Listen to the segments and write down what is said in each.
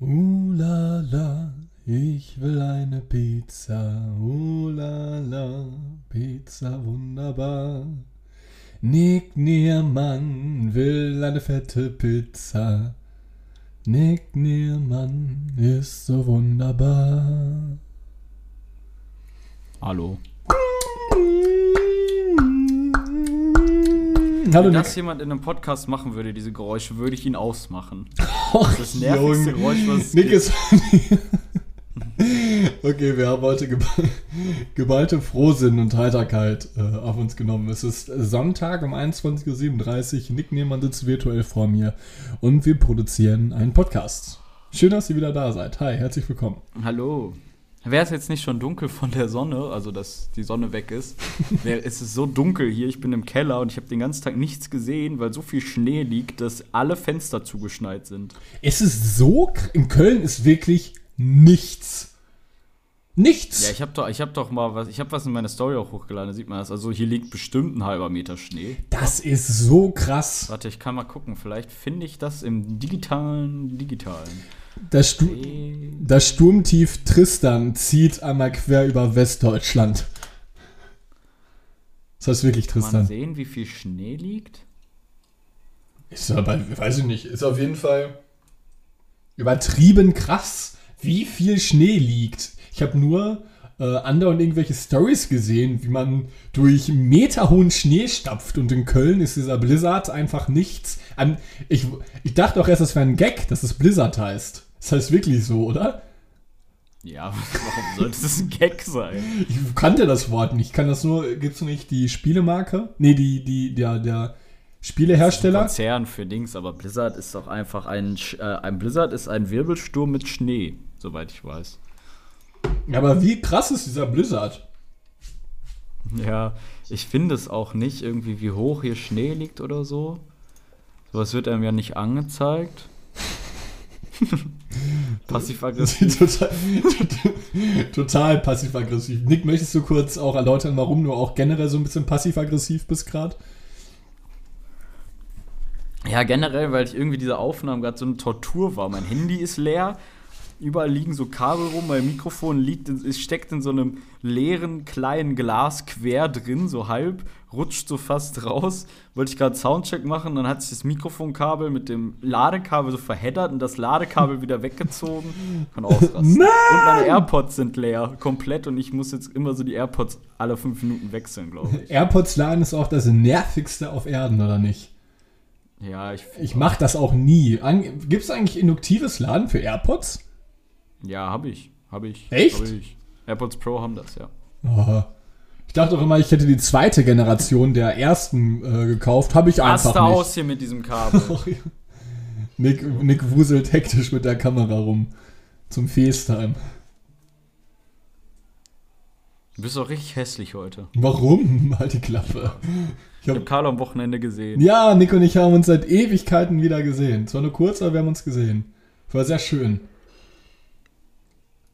Uh la la, ich will eine Pizza. Uh la la, Pizza wunderbar. Nick Niermann will eine fette Pizza. Nick Niermann ist so wunderbar. Hallo. Hallo Wenn Nick. das jemand in einem Podcast machen würde, diese Geräusche, würde ich ihn ausmachen. Och, Das ist das nervigste Junge. Geräusch, was es Nick gibt. ist. okay, wir haben heute geba geballte Frohsinn und Heiterkeit äh, auf uns genommen. Es ist Sonntag um 21.37 Uhr. Nick Nehmann sitzt virtuell vor mir und wir produzieren einen Podcast. Schön, dass ihr wieder da seid. Hi, herzlich willkommen. Hallo. Wäre es jetzt nicht schon dunkel von der Sonne, also dass die Sonne weg ist, wäre es ist so dunkel hier. Ich bin im Keller und ich habe den ganzen Tag nichts gesehen, weil so viel Schnee liegt, dass alle Fenster zugeschneit sind. Es ist so, in Köln ist wirklich nichts. Nichts. Ja, ich habe doch, ich habe doch mal was, ich habe was in meiner Story auch hochgeladen, da sieht man das. Also hier liegt bestimmt ein halber Meter Schnee. das ist so krass. Warte, ich kann mal gucken, vielleicht finde ich das im digitalen, digitalen. Das, Stu das Sturmtief Tristan zieht einmal quer über Westdeutschland. Das heißt wirklich Kann man Tristan. sehen, wie viel Schnee liegt? Ist aber, weiß ich nicht, ist auf jeden Fall übertrieben krass, wie viel Schnee liegt. Ich habe nur äh, andauernd irgendwelche Stories gesehen, wie man durch meterhohen Schnee stapft und in Köln ist dieser Blizzard einfach nichts. An, ich, ich dachte auch erst, das wäre ein Gag, dass es Blizzard heißt. Das heißt wirklich so, oder? Ja, warum sollte das ein Gag sein? Ich kannte das Wort nicht. Kann das nur, gibt es nicht die Spielemarke? Nee, die, die, der, der Spielehersteller? Konzern für Dings, aber Blizzard ist doch einfach ein, äh, ein Blizzard ist ein Wirbelsturm mit Schnee, soweit ich weiß. Ja, aber wie krass ist dieser Blizzard? Ja, ich finde es auch nicht irgendwie, wie hoch hier Schnee liegt oder so. Sowas wird einem ja nicht angezeigt. Passiv-aggressiv. total, total, total passiv-aggressiv. Nick, möchtest du kurz auch erläutern, warum du auch generell so ein bisschen passiv-aggressiv bist gerade? Ja, generell, weil ich irgendwie diese Aufnahmen gerade so eine Tortur war. Mein Handy ist leer, überall liegen so Kabel rum, mein Mikrofon liegt, in, es steckt in so einem leeren kleinen Glas quer drin, so halb, rutscht so fast raus. Wollte ich gerade Soundcheck machen, dann hat sich das Mikrofonkabel mit dem Ladekabel so verheddert und das Ladekabel wieder weggezogen. Kann ausrasten. Nein! Und meine AirPods sind leer, komplett, und ich muss jetzt immer so die AirPods alle fünf Minuten wechseln, glaube ich. AirPods laden ist auch das nervigste auf Erden, oder nicht? Ja, ich, Ich mache das auch nie. Gibt es eigentlich induktives Laden für AirPods? Ja, habe ich. Habe ich. Echt? Hab ich. AirPods Pro haben das, ja. Oh. Ich dachte auch immer, ich hätte die zweite Generation der ersten äh, gekauft. Habe ich einfach Raste nicht. aus hier mit diesem Kabel. Ja. Nick, Nick wuselt hektisch mit der Kamera rum. Zum FaceTime. Du bist auch richtig hässlich heute. Warum? Halt die Klappe. Ich Ich hab, habe Carlo am Wochenende gesehen. ja, Nick und ich haben uns seit Ewigkeiten wieder gesehen. Zwar nur kurz, aber wir haben uns gesehen. War sehr schön.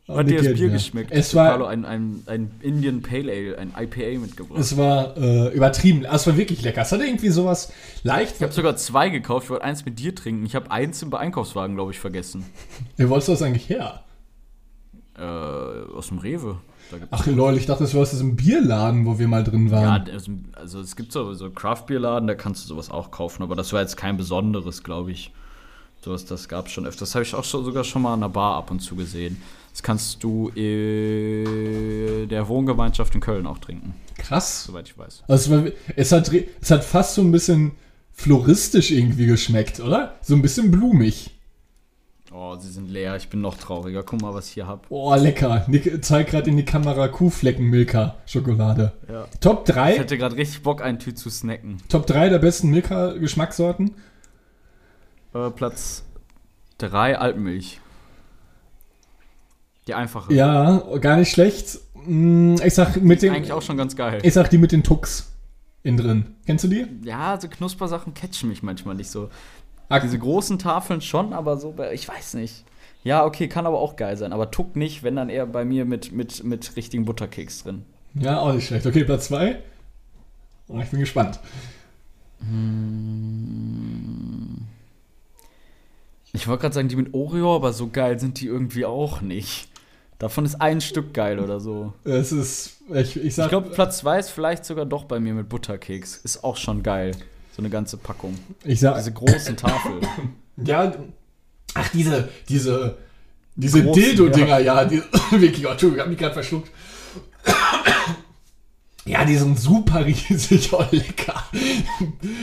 Hat dir das Bier geschmeckt? Es war, Carlo ein, ein, ein Indian Pale Ale, ein IPA mitgebracht. es war äh, übertrieben. Es war wirklich lecker. Es hatte irgendwie sowas leicht. ich habe sogar zwei gekauft. Ich wollte eins mit dir trinken. Ich habe eins im Einkaufswagen, glaube ich, vergessen. Wie wolltest du das eigentlich her? Äh, aus dem Rewe. Ach lol, ich dachte, das war aus diesem Bierladen, wo wir mal drin ja, waren. also, also es gibt so, so Craft-Bier-Laden, da kannst du sowas auch kaufen. Aber das war jetzt kein besonderes, glaube ich. Sowas, das gab es schon öfter. Das habe ich auch schon, sogar schon mal an der Bar ab und zu gesehen. Das kannst du in der Wohngemeinschaft in Köln auch trinken, Krass. soweit ich weiß. Also es, hat, es hat fast so ein bisschen floristisch irgendwie geschmeckt, oder? So ein bisschen blumig. Oh, sie sind leer. Ich bin noch trauriger. Guck mal, was ich hier habe. Oh, lecker. Nick zeigt gerade in die Kamera Kuhflecken-Milka-Schokolade. Ja. Top Ich 3, hätte gerade richtig Bock, einen Tü zu snacken. Top 3 der besten Milka-Geschmackssorten. Äh, Platz 3 Alpenmilch. Die einfache. Ja, gar nicht schlecht. Mm, Ich sag mit den, eigentlich auch schon ganz geil. ich sag die mit den Tux innen drin. Kennst du die? Ja, so Knuspersachen catchen mich manchmal nicht so. Ah, Diese großen Tafeln schon, aber so, bei- ich weiß nicht. Ja, okay, kann aber auch geil sein. Aber Tuck nicht, wenn dann eher bei mir mit, mit, mit richtigen Butterkeks drin. Ja, auch nicht schlecht. Okay, Platz 2. Oh, ich bin gespannt. Ich wollte gerade sagen, die mit Oreo, aber so geil sind die irgendwie auch nicht. Davon ist ein Stück geil oder so. Es ist, ich, ich sag, Ich glaube, Platz 2 ist vielleicht sogar doch bei mir mit Butterkeks. Ist auch schon geil. So eine ganze Packung. ich sag, Diese großen Tafeln. ja, ach, diese, diese, diese Dildo-Dinger, ja, die, wirklich, oh, Entschuldigung, ich hab mich gerade verschluckt. Ja, die sind super riesig und lecker.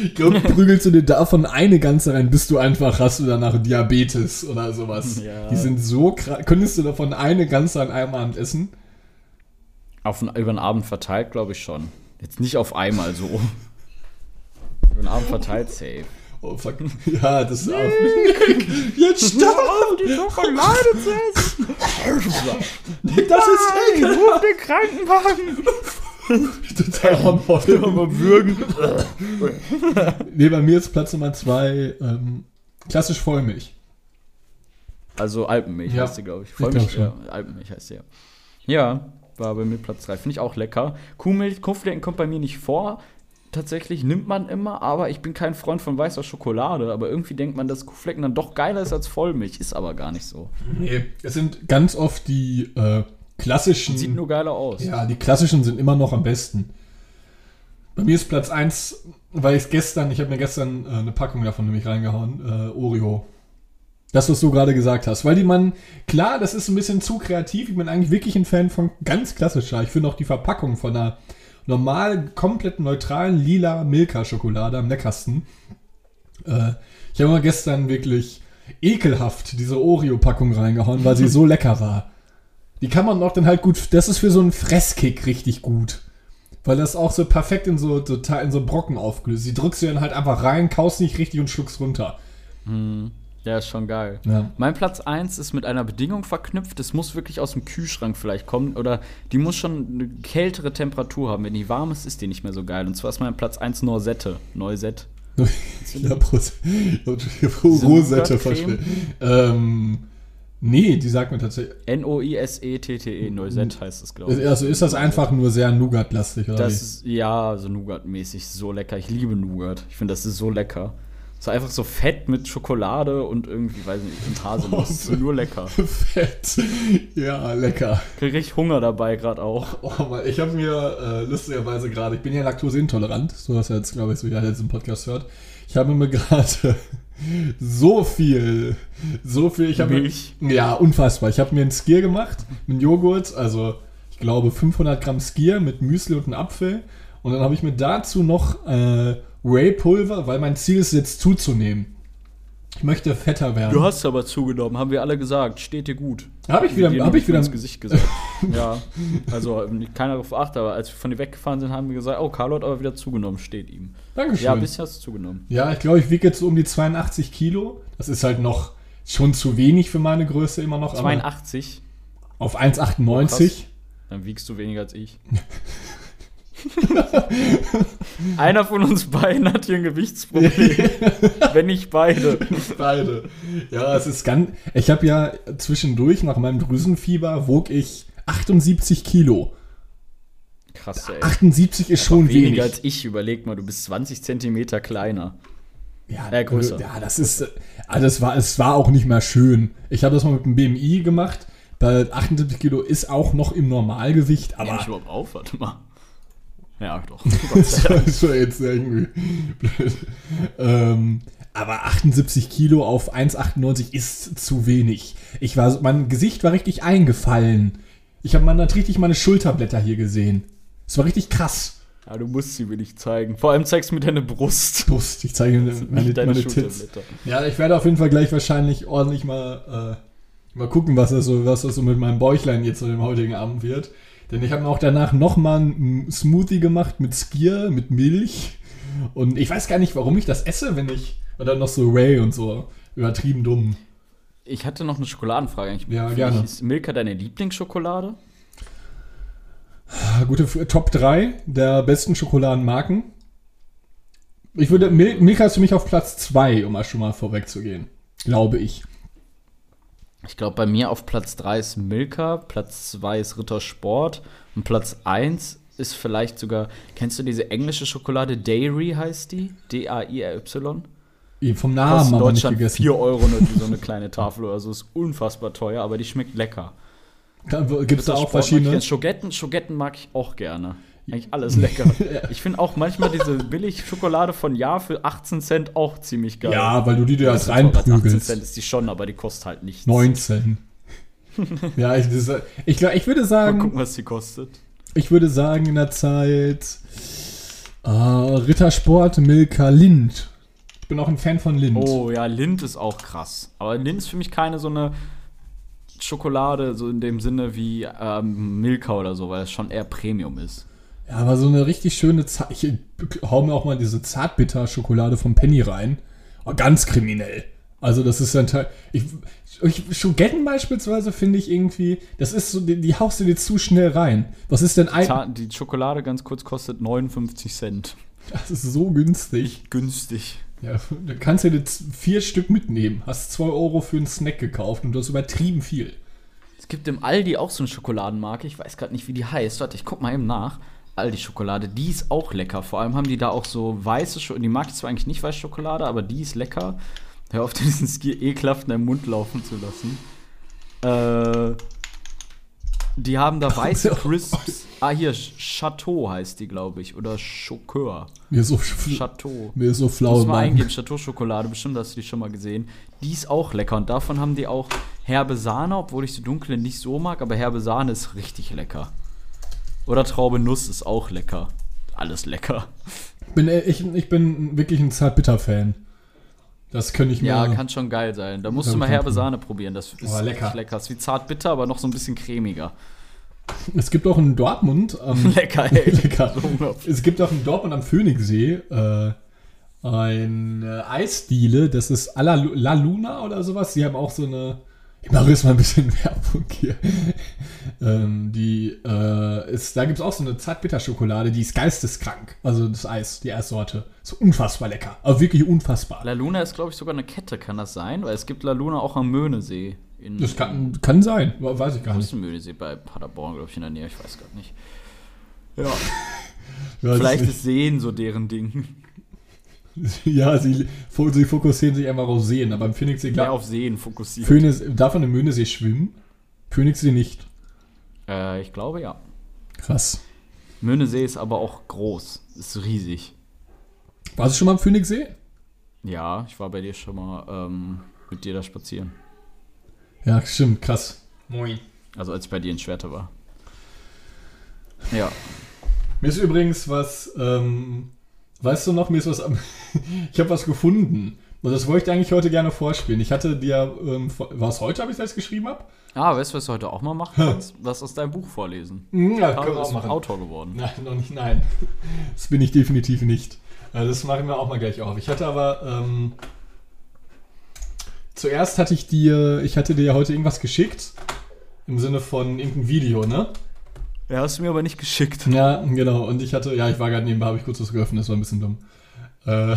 Ich glaube, prügelst du dir davon eine ganze rein, bist du einfach, hast du danach Diabetes oder sowas. Ja. Die sind so krass. Könntest du davon eine ganze an einem Abend essen? Auf den, über den Abend verteilt, glaube ich schon. Jetzt nicht auf einmal so. über den Abend verteilt, safe. Oh, fuck. Ja, das ist auch. Jetzt stopp! die Schokolade zu essen! Das ist ekelhaft! Ruf den Krankenwagen! Total hormonvoll. Mal würgen. Nee, bei mir ist Platz Nummer zwei ähm, klassisch Vollmilch. Also Alpenmilch Ja, heißt die, glaube ich. ich Vollmilch, glaub ja, Alpenmilch heißt die, ja. Ja, war bei mir Platz 3. Finde ich auch lecker. Kuhmilch, Kuhflecken kommt bei mir nicht vor. Tatsächlich nimmt man immer, aber ich bin kein Freund von weißer Schokolade. Aber irgendwie denkt man, dass Kuhflecken dann doch geiler ist als Vollmilch. Ist aber gar nicht so. Nee, es sind ganz oft die äh, klassischen. Sieht nur geiler aus. Ja, die klassischen sind immer noch am besten. Bei mir ist Platz 1, weil ich gestern, ich habe mir gestern äh, eine Packung davon nämlich reingehauen, äh, Oreo. Das, was du gerade gesagt hast. Weil die man, klar, das ist ein bisschen zu kreativ. Ich bin eigentlich wirklich ein Fan von ganz klassischer. Ich finde auch die Verpackung von einer normal, komplett neutralen lila Milka-Schokolade am leckersten. Äh, ich habe mal gestern wirklich ekelhaft diese Oreo-Packung reingehauen, weil sie so lecker war. Die kann man auch dann halt gut, das ist für so einen Fresskick richtig gut. Weil das auch so perfekt in so, total in so Brocken aufgelöst. Die drückst du dann halt einfach rein, kaust nicht richtig und schluckst runter. Ja, ist schon geil. Ja. Mein Platz 1 ist mit einer Bedingung verknüpft. Es muss wirklich aus dem Kühlschrank vielleicht kommen. Oder die muss schon eine kältere Temperatur haben. Wenn die warm ist, ist die nicht mehr so geil. Und zwar ist mein Platz 1 Noisette. Noisette. Ros Rosette verstehe. Ähm, nee, die sagt mir tatsächlich. N-O-I-S-E-T-T-E. Noisette heißt es, glaube ich. Also ist das einfach nur sehr Nougat-lastig, oder Das wie? ist, ja, so Nougat-mäßig. So lecker. Ich liebe Nougat. Ich finde, das ist so lecker. So einfach so fett mit Schokolade und irgendwie, weiß nicht, und Haselnuss. Oh, nur lecker. Fett. Ja, lecker. Krieg richtig Hunger dabei gerade auch. Oh Mann, ich habe mir äh, lustigerweise gerade, ich bin ja laktoseintolerant, so dass er jetzt, glaube ich, so jeder jetzt im Podcast hört. Ich habe mir gerade so viel, so viel, ich habe ja, unfassbar. Ich habe mir einen Skier gemacht mit Joghurt, also ich glaube 500 Gramm Skier mit Müsli und einem Apfel. Und dann habe ich mir dazu noch äh, Whey-Pulver, weil mein Ziel ist jetzt zuzunehmen. Ich möchte fetter werden. Du hast aber zugenommen, haben wir alle gesagt. Steht dir gut. Habe ich wieder, habe ich wieder, ins Gesicht gesagt. ja, also keiner darauf achtet, aber als wir von dir weggefahren sind, haben wir gesagt, oh, Carlo hat aber wieder zugenommen, steht ihm. Dankeschön. Ja, bisschen hast du zugenommen. Ja, ich glaube, ich wiege jetzt um die 82 Kilo. Das ist halt noch schon zu wenig für meine Größe immer noch. aber 82, Auf 1,98. dann wiegst du weniger als ich. Einer von uns beiden hat hier ein Gewichtsproblem. wenn nicht beide. Beide. Ja, es ist ganz. Ich habe ja zwischendurch nach meinem Drüsenfieber wog ich 78 Kilo. Krass, ey. 78 ist schon weniger wenig. als ich. Überleg mal, du bist 20 Zentimeter kleiner. Ja, äh, größer. Ja, das ist. Das war, es war auch nicht mehr schön. Ich habe das mal mit dem BMI gemacht. Bei 78 Kilo ist auch noch im Normalgewicht, Nehme ich aber. überhaupt auf? Warte mal. Ja, doch. Das schon jetzt irgendwie blöd. Ähm, aber 78 Kilo auf 1,98 ist zu wenig. Ich war, so- mein Gesicht war richtig eingefallen. Ich habe man hat richtig meine Schulterblätter hier gesehen. Es war richtig krass. Ja, du musst sie mir nicht zeigen. Vor allem zeigst du mir deine Brust. Brust, ich zeige meine, deine meine Tits. Schulterblätter. Ja, ich werde auf jeden Fall gleich wahrscheinlich ordentlich mal, äh, mal gucken, was das, so, was das so mit meinem Bäuchlein jetzt so dem heutigen Abend wird. Denn ich habe mir auch danach nochmal einen Smoothie gemacht mit Skier, mit Milch. Und ich weiß gar nicht, warum ich das esse, wenn ich. Und dann noch so Ray und so. Übertrieben dumm. Ich hatte noch eine Schokoladenfrage eigentlich. Ja, gerne. dich. Ist Milka deine Lieblingsschokolade? Ah, Gute Top 3 der besten Schokoladenmarken. Ich würde. Mil Milka ist für mich auf Platz 2, um mal schon mal vorwegzugehen. Glaube ich. Ich glaube, bei mir auf Platz 3 ist Milka, Platz 2 ist Ritter Sport und Platz 1 ist vielleicht sogar, kennst du diese englische Schokolade? Dairy heißt die? D-A-I-R-Y? Vom Namen Kostet aber nicht Deutschland gegessen. 4 Euro nur für so eine kleine Tafel oder so. Ist unfassbar teuer, aber die schmeckt lecker. Gibt es da auch Sport verschiedene? Schogetten, Schogetten mag ich auch gerne. Eigentlich alles lecker. Ich finde auch manchmal diese Billig-Schokolade von Ja für 18 Cent auch ziemlich geil. Ja, weil du die dir ist teurer als 18 reinprügelst. Cent ist die schon, aber die kostet halt nichts. 19. ja, ich, das, ich, ich würde Mal sagen, gucken, was die kostet. ich würde sagen in der Zeit äh, Rittersport Milka Lind. Ich bin auch ein Fan von Lind. Oh ja, Lind ist auch krass. Aber Lind ist für mich keine so eine Schokolade, so in dem Sinne wie ähm, Milka oder so, weil es schon eher Premium ist. Ja, aber so eine richtig schöne Zart Ich hau mir auch mal diese Zartbitter-Schokolade vom Penny rein. Oh, ganz kriminell. Also, das ist ein Teil. Ich, ich, Schogetten beispielsweise finde ich irgendwie, das ist so, die, die haust du dir zu schnell rein. Was ist denn ein. Ta- Die Schokolade ganz kurz kostet 59 Cent. Das ist so günstig. Günstig. Ja, da kannst du dir z- vier Stück mitnehmen. Hast 2 Euro für einen Snack gekauft und du hast übertrieben viel. Es gibt im Aldi auch so eine Schokoladenmarke, ich weiß gerade nicht, wie die heißt. Warte, ich guck mal eben nach. Aldi-Schokolade, die ist auch lecker. Vor allem haben die da auch so weiße Schokolade. Die mag ich zwar eigentlich nicht weiße Schokolade, aber die ist lecker. Hör auf, diesen Ski ekelhaft in deinem Mund laufen zu lassen. Äh, die haben da weiße Crisps. Ah, hier, Chateau heißt die, glaube ich. Oder Chocoeur. Mir ist so, Chateau. mir ist so flau Muss mal eingeben, Chateau-Schokolade, bestimmt hast du die schon mal gesehen. Die ist auch lecker und davon haben die auch herbe Sahne, obwohl ich so dunkle nicht so mag, aber herbe Sahne ist richtig lecker. Oder Traube Nuss ist auch lecker. Alles lecker. Bin, äh, ich, ich bin wirklich ein Zartbitter-Fan. Das könnte ich mir. Ja, kann schon geil sein. Da musst du mal herbe Sahne probieren. Das ist Aber lecker. lecker. Ist wie zart bitter, aber noch so ein bisschen cremiger. es gibt auch in Dortmund. Ähm, Lecker, ey. lecker. Es gibt auch in Dortmund am Phoenixsee äh, eine Eisdiele, das ist La, La Luna oder sowas. Die haben auch so eine. Ich mache jetzt mal ein bisschen Werbung hier. ähm, die äh, ist, da gibt es auch so eine Zartbitterschokolade, die ist geisteskrank. Also das Eis, die Eissorte. So unfassbar lecker. Aber wirklich unfassbar. La Luna ist, glaube ich, sogar eine Kette, kann das sein? Weil es gibt La Luna auch am Möhnesee. In, Das kann, kann sein, weiß ich gar nicht. ist ein Möhnesee? Bei Paderborn, glaube ich, in der Nähe. Ich weiß gerade nicht. Ja, vielleicht ich ist Seen so deren Ding. Ja, sie, sie fokussieren sich einfach auf Seen, aber im Phoenixsee, Mehr klar. auf Seen fokussiert. Phönix, darf man im Möhnesee schwimmen? Phoenixsee nicht. Äh, ich glaube ja. Krass. Möhnesee ist aber auch groß. Ist riesig. Warst du schon mal am Phoenixsee? Ja, ich war bei dir schon mal ähm, mit dir da spazieren. Ja, stimmt, krass. Moin. Also als ich bei dir in Schwerte war. Ja. Mir ist übrigens was, ähm, weißt du noch, mir ist was, ich habe was gefunden. Und das wollte ich dir eigentlich heute gerne vorspielen. Ich hatte dir, ähm, war es heute, habe ich das geschrieben habe? Ah, weißt du, was du heute auch mal machen kannst? Was aus deinem Buch vorlesen. Ja, Paolo ist Autor geworden. Nein, noch nicht, nein. Das bin ich definitiv nicht. Äh, Das machen wir auch mal gleich auf. Ich hatte aber, ähm, zuerst hatte ich dir, ich hatte dir ja heute irgendwas geschickt. Im Sinne von irgendein Video, ne? Ja, hast du mir aber nicht geschickt. Ja, genau. Und ich hatte, ja, ich war gerade nebenbei, habe ich kurz was geöffnet, das war ein bisschen dumm. Äh,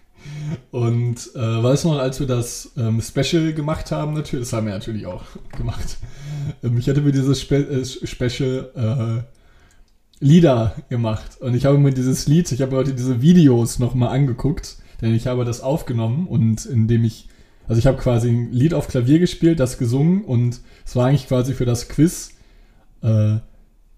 und äh, weißt du noch, als wir das ähm, Special gemacht haben, natürlich, das haben wir natürlich auch gemacht. Ähm, ich hatte mir dieses Spe äh, Special äh, Lieder gemacht. Und ich habe mir dieses Lied, ich habe heute diese Videos nochmal angeguckt, denn ich habe das aufgenommen und indem ich, also ich habe quasi ein Lied auf Klavier gespielt, das gesungen und es war eigentlich quasi für das Quiz, äh,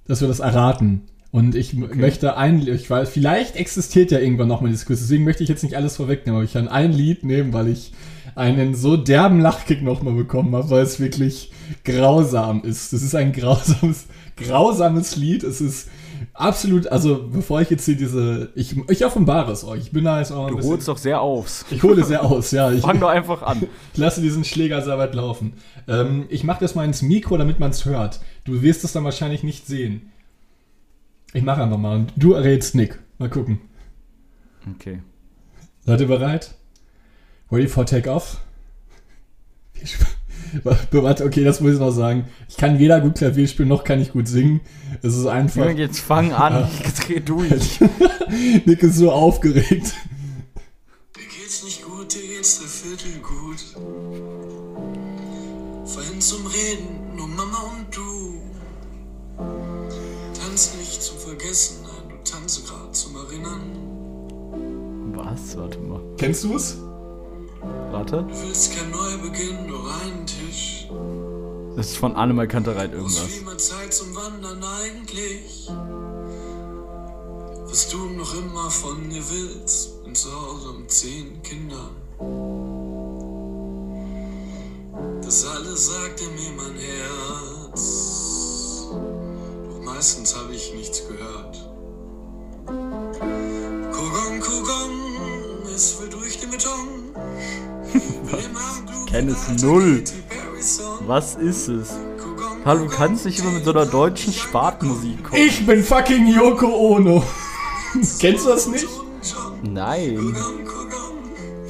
dass wir das erraten. Und ich Okay. möchte ein, ich weiß, vielleicht existiert ja irgendwann nochmal dieses Quiz, deswegen möchte ich jetzt nicht alles vorwegnehmen, aber ich kann ein Lied nehmen, weil ich einen so derben Lachkick nochmal bekommen habe, weil es wirklich grausam ist. Das ist ein grausames, grausames Lied. Es ist absolut, also bevor ich jetzt hier diese, ich, ich offenbare es euch. Ich bin da jetzt auch ein Du bisschen, holst doch sehr aus. ich hole sehr aus, ja. Ich, Fang doch einfach an. ich lasse diesen Schläger sehr weit laufen. Ähm, ich mache das mal ins Mikro, damit man es hört. Du wirst es dann wahrscheinlich nicht sehen. Ich mache einfach mal und du errätst Nick. Mal gucken. Okay. Seid ihr bereit? Ready for take-off? Viel Sp- Warte, okay, das muss ich noch sagen. Ich kann weder gut Klavier spielen, noch kann ich gut singen. Es ist einfach. Jürgen, jetzt fang an. Ich dreh durch. Nick ist so aufgeregt. Dir geht's nicht gut, dir geht's dreiviertel gut. Vorhin zum Reden, nur Mama und du. Tanz nicht zum Vergessen, nein, du tanze grad zum Erinnern. Was? Warte mal. Kennst du es? Warte. Du willst kein Neubeginn, nur einen Tisch. Das ist von Annemal Kantereit irgendwas. viel mehr Zeit zum Wandern eigentlich. Was du noch immer von mir willst, bin zu Hause mit zehn Kindern. Das alles sagte mir mein Herz. Doch meistens habe ich nichts gehört. Kogong, Kogong, es will durch den Beton. kenn es null. Was ist es? Hallo, du kannst nicht immer mit so einer deutschen Spartmusik kommen. Ich bin fucking Yoko Ono. Kennst du das nicht? Nein.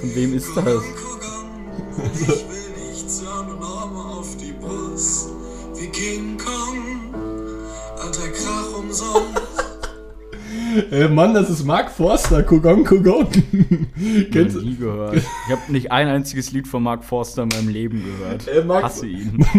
Von wem ist das? Äh, Mann, das ist Mark Forster. Kugong, Kugong. Kennst du? nie gehört. Ich habe nicht ein einziges Lied von Mark Forster in meinem Leben gehört. Äh, Mark- Hasse ihn.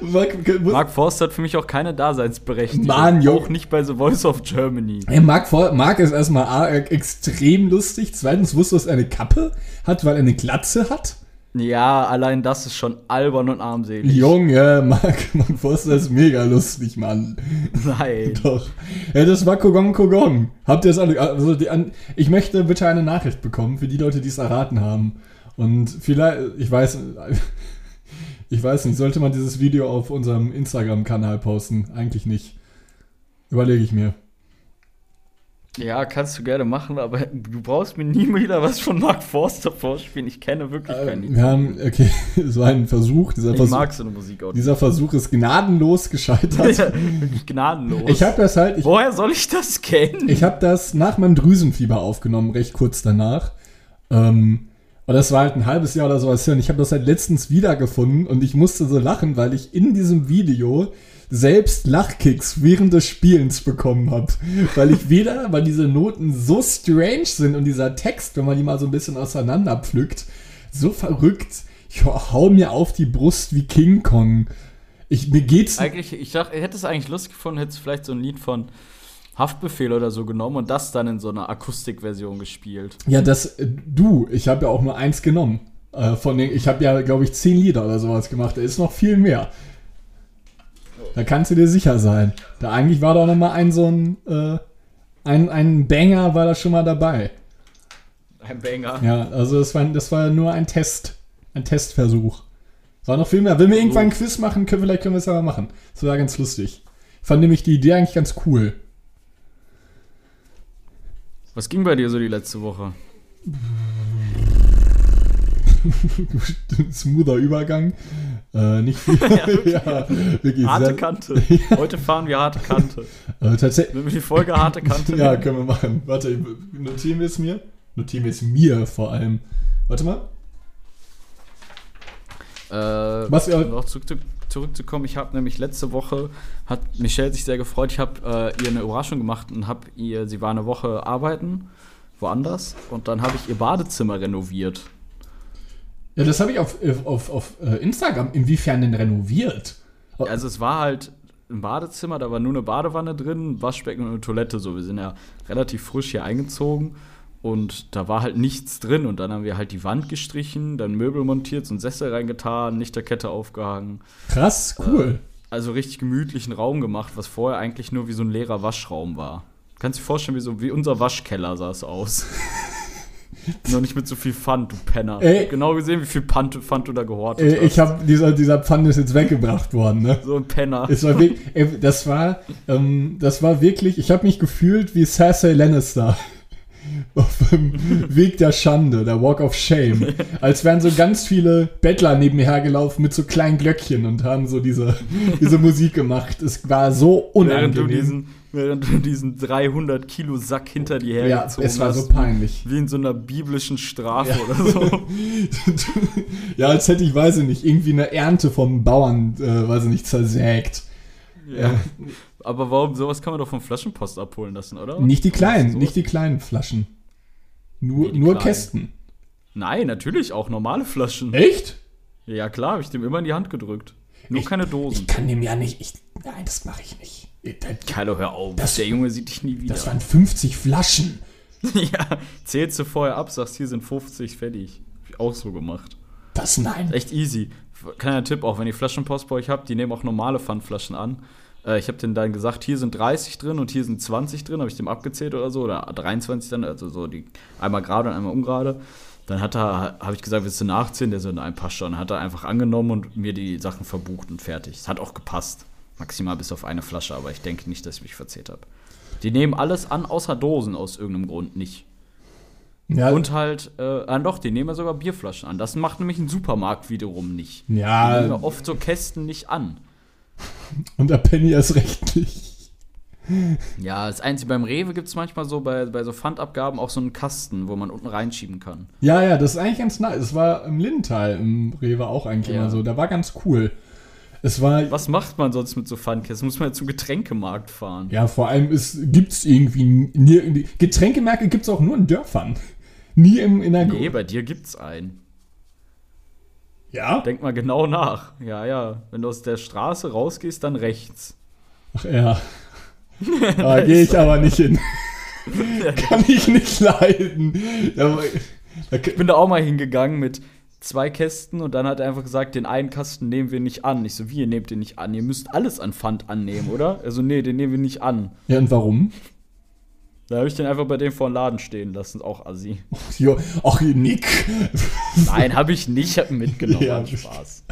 Mark, Mark Forster hat für mich auch keine Daseinsberechtigung. Mann, Jo. Auch nicht bei The Voice of Germany. Hey, Mark, For- Mark ist erstmal A, äh, extrem lustig. Zweitens wusste, dass er eine Kappe hat, weil er eine Glatze hat. Ja, allein das ist schon albern und armselig. Junge, Mark, Mark Forster ist mega lustig, Mann. Nein. Doch. Ja, das war Kogong Kogong. Habt ihr es alle? Also die, an, ich möchte bitte eine Nachricht bekommen für die Leute, die es erraten haben. Und vielleicht, ich weiß, ich weiß nicht, sollte man dieses Video auf unserem Instagram-Kanal posten? Eigentlich nicht. Überlege ich mir. Ja, kannst du gerne machen, aber du brauchst mir nie wieder was von Mark Forster vorspielen. Ich kenne wirklich keinen Lied. Wir haben, okay, es war ein Versuch. Dieser Ich Versuch, mag so eine Musik auch dieser Versuch ist gnadenlos gescheitert. Ja, wirklich gnadenlos. Ich habe das halt, ich, Woher soll ich das kennen? Ich habe das nach meinem Drüsenfieber aufgenommen, recht kurz danach. Ähm, und das war halt ein halbes Jahr oder sowas her. Und ich habe das halt letztens wiedergefunden und ich musste so lachen, weil ich in diesem Video selbst Lachkicks während des Spielens bekommen habe. Weil ich weder, weil diese Noten so strange sind und dieser Text, wenn man die mal so ein bisschen auseinander pflückt, so verrückt. Ich hau mir auf die Brust wie King Kong. Ich, mir geht's. Eigentlich, ich dachte, ich hätte es eigentlich lustig gefunden, hättest du vielleicht so ein Lied von Haftbefehl oder so genommen und das dann in so einer Akustikversion gespielt. Ja, das, äh, du, ich habe ja auch nur eins genommen. Äh, von den, ich habe ja, glaube ich, zehn Lieder oder sowas gemacht. Da ist noch viel mehr. Da kannst du dir sicher sein. Da eigentlich war da noch mal ein so ein, äh, ein, ein Banger war da schon mal dabei. Ein Banger. Ja, also das war, das war nur ein Test. Ein Testversuch. Es war noch viel mehr. Wenn wir irgendwann ein Quiz machen, können, vielleicht können wir es aber machen. Das wäre ganz lustig. Ich fand nämlich die Idee eigentlich ganz cool. Was ging bei dir so die letzte Woche? Smoother Übergang. Äh, nicht viel. ja, wirklich. Harte sehr- Kante. Heute fahren wir harte Kante. Äh, tatsächlich. Wenn wir die Folge harte Kante Ja, können wir machen. Warte, notieren wir es mir? Notieren wir es mir vor allem. Warte mal. Äh, Was, um äh, noch zurück, zurückzukommen, ich habe nämlich letzte Woche, hat Michelle sich sehr gefreut, ich habe äh, ihr eine Überraschung gemacht und habe ihr, sie war eine Woche arbeiten, woanders, und dann habe ich ihr Badezimmer renoviert. Ja, das habe ich auf, auf, auf äh, Instagram. Inwiefern denn renoviert? Also es war halt ein Badezimmer, da war nur eine Badewanne drin, ein Waschbecken und eine Toilette, so, wir sind ja relativ frisch hier eingezogen. Und da war halt nichts drin. Und dann haben wir halt die Wand gestrichen, dann Möbel montiert, so einen Sessel reingetan, Lichterkette aufgehangen. Krass, cool. Also richtig gemütlichen Raum gemacht, was vorher eigentlich nur wie so ein leerer Waschraum war. Kannst du dir vorstellen, wie, so, wie unser Waschkeller sah es aus. Noch nicht mit so viel Pfand, du Penner. Ey. Ich hab genau gesehen, wie viel Pfand, Pfand du da gehortet Äh, hast. ich habe dieser, dieser Pfanne ist jetzt weggebracht worden, ne? so ein Penner. Es war wirklich, ey, das war, ähm, das war wirklich, ich habe mich gefühlt wie Cersei Lannister. Auf dem Weg der Schande, der Walk of Shame. Als wären so ganz viele Bettler neben mir hergelaufen mit so kleinen Glöckchen und haben so diese, diese Musik gemacht. Es war so Während du, unangenehm. Während du diesen 300 Kilo Sack hinter dir Ja, hergezogen es war hast. so peinlich. Wie in so einer biblischen Strafe Ja. oder so. ja, als hätte ich, weiß ich nicht, irgendwie eine Ernte vom Bauern, äh, weiß ich nicht, zersägt. ja. Aber warum, sowas kann man doch vom Flaschenpost abholen lassen, oder? Nicht die kleinen, nicht die kleinen Flaschen. Nur, Nee, nur kleinen. Kästen. Nein, natürlich, auch normale Flaschen. Echt? Ja, klar, habe ich dem immer in die Hand gedrückt. Nur Ich- keine Dosen. Ich kann dem ja nicht. Ich, nein, das mache ich nicht. Das, Kylo, hör auf. Das- der Junge sieht dich nie wieder. das waren 50 Flaschen. ja, zählst du vorher ab, sagst, hier sind 50, fertig. Hab ich auch so gemacht. Das nein. Echt easy. Kleiner Tipp, auch wenn ihr Flaschenpost bei euch habt, die nehmen auch normale Pfandflaschen an. Äh, ich habe denen dann gesagt, hier sind 30 drin und hier sind 20 drin, habe ich dem abgezählt oder so, oder 23 dann, also so die einmal gerade und einmal ungerade. Dann hat er, habe ich gesagt, willst du nachziehen? Der so, nein, passt schon. Hat er einfach angenommen und mir die Sachen verbucht und fertig. Es hat auch gepasst. Maximal bis auf eine Flasche, aber ich denke nicht, dass ich mich verzählt habe. Die nehmen alles an, außer Dosen aus irgendeinem Grund nicht. Ja, Und halt, äh, ah, doch, die nehmen ja sogar Bierflaschen an. Das macht nämlich ein Supermarkt wiederum nicht. Die nehmen ja ja oft so Kästen nicht an. und der Penny erst recht nicht. Ja, das Einzige, beim Rewe gibt es manchmal so bei, bei so Pfandabgaben auch so einen Kasten, wo man unten reinschieben kann. Ja, ja, das ist eigentlich ganz nice. Es war im Lindenthal im Rewe auch eigentlich Ja. immer so. Da war ganz cool. Es war, Was macht man sonst mit so Pfandkästen? Muss man ja zum Getränkemarkt fahren. ja, vor allem ist, gibt's irgendwie, nie, Getränkemärkte gibt's auch nur in Dörfern. Nie im, in der Nee, bei dir gibt's einen. Ja? Denk mal genau nach. Ja, ja. Wenn du aus der Straße rausgehst, dann rechts. Ach ja. Da gehe ich aber nicht hin. Kann ich nicht leiden. Ich bin da auch mal hingegangen mit zwei Kästen und dann hat er einfach gesagt, den einen Kasten nehmen wir nicht an. Ich so, wie, ihr nehmt den nicht an? Ihr müsst alles an Pfand annehmen, oder? Also, nee, den nehmen wir nicht an. ja, und warum? Da habe ich den einfach bei dem vor dem Laden stehen lassen. Auch assi. Ach, jo, ach Nick. Nein, habe ich nicht. Ich habe mitgenommen. Ja. Spaß.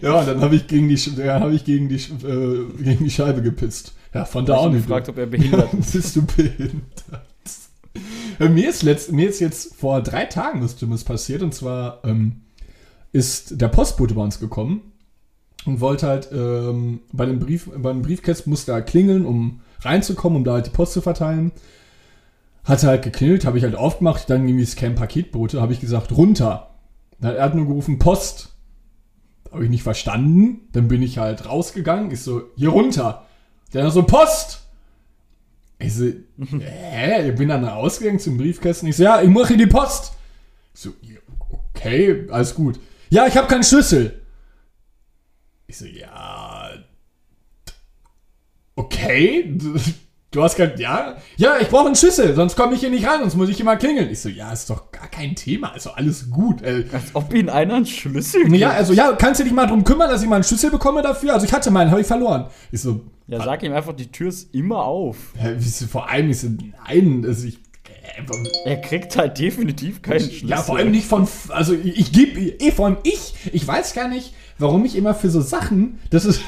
Ja, dann habe ich gegen die, ja, hab ich gegen die, äh, gegen die Scheibe gepisst. Ja, von da Ich auch nicht. gefragt, ob er behindert ist. Bist du behindert? Äh, Mir ist, letzt, mir ist jetzt vor drei Tagen das Schlimmes passiert. Und zwar ähm, ist der Postbote bei uns gekommen und wollte halt ähm, bei, den Brief, bei den Briefkästen musste er klingeln, um reinzukommen, um da halt die Post zu verteilen. Hat er halt geklingelt, habe ich halt aufgemacht, dann irgendwie Scan Paketbote, habe ich gesagt, runter. Dann, er hat nur gerufen, Post. Habe ich nicht verstanden. Dann bin ich halt rausgegangen. Ich so, hier runter. Der so, Post. Ich so, hä? Ich bin dann rausgegangen zum Briefkasten. Ich so, ja, ich mache hier die Post. Ich so, okay, alles gut. Ja, ich habe keinen Schlüssel. Ich so, ja. Okay. Du hast kein, ja, ja, ich brauche einen Schlüssel, sonst komme ich hier nicht rein, sonst muss ich immer klingeln. Ich so, ja, ist doch gar kein Thema, also alles gut. Äh, Als ob ihnen einer einen Schlüssel gibt. ja, also ja, kannst du dich mal drum kümmern, dass ich mal einen Schlüssel bekomme dafür? Also ich hatte meinen, habe ich verloren. Ich so, Ja, sag ihm einfach, die Tür ist immer auf. ist- vor allem, so, nein, also ich, äh, Er kriegt halt definitiv keinen Schlüssel. ja, vor allem nicht von, also ich, ich gebe, eh, vor allem ich, ich weiß gar nicht, warum ich immer für so Sachen, das ist,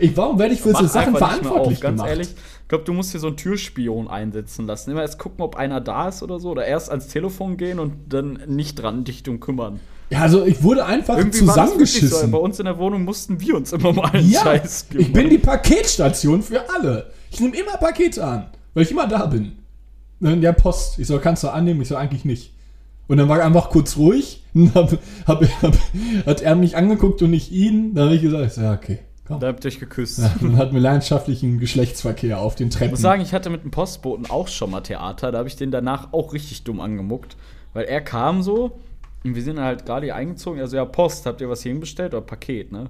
ich, warum werde ich für so Mach Sachen nicht mehr verantwortlich auf. Ganz gemacht? ehrlich, ich glaube, du musst hier so einen Türspion einsetzen lassen. Immer erst gucken, ob einer da ist oder so. Oder erst ans Telefon gehen und dann nicht dran dich drum kümmern. Ja, also ich wurde einfach wirklich zusammengeschissen. So. Bei uns in der Wohnung mussten wir uns immer mal einen Ja, Scheiß kümmern. ich bin die Paketstation für alle. Ich nehme immer Pakete an, weil ich immer da bin. Dann der Post. Ich soll, kannst du annehmen? Ich soll eigentlich nicht. Und dann war er einfach kurz ruhig. Und hab, hab, hab, hat er mich angeguckt und nicht ihn. Dann habe ich gesagt, ich so, ja, okay, komm. Da habt ihr euch geküsst. Ja, dann hatten wir leidenschaftlichen Geschlechtsverkehr auf den Ich Treppen. muss sagen, ich hatte mit dem Postboten auch schon mal Theater. Da habe ich den danach auch richtig dumm angemuckt. Weil er kam so und wir sind halt gerade hier eingezogen. Also, ja, Post, habt ihr was hier hinbestellt oder Paket, ne?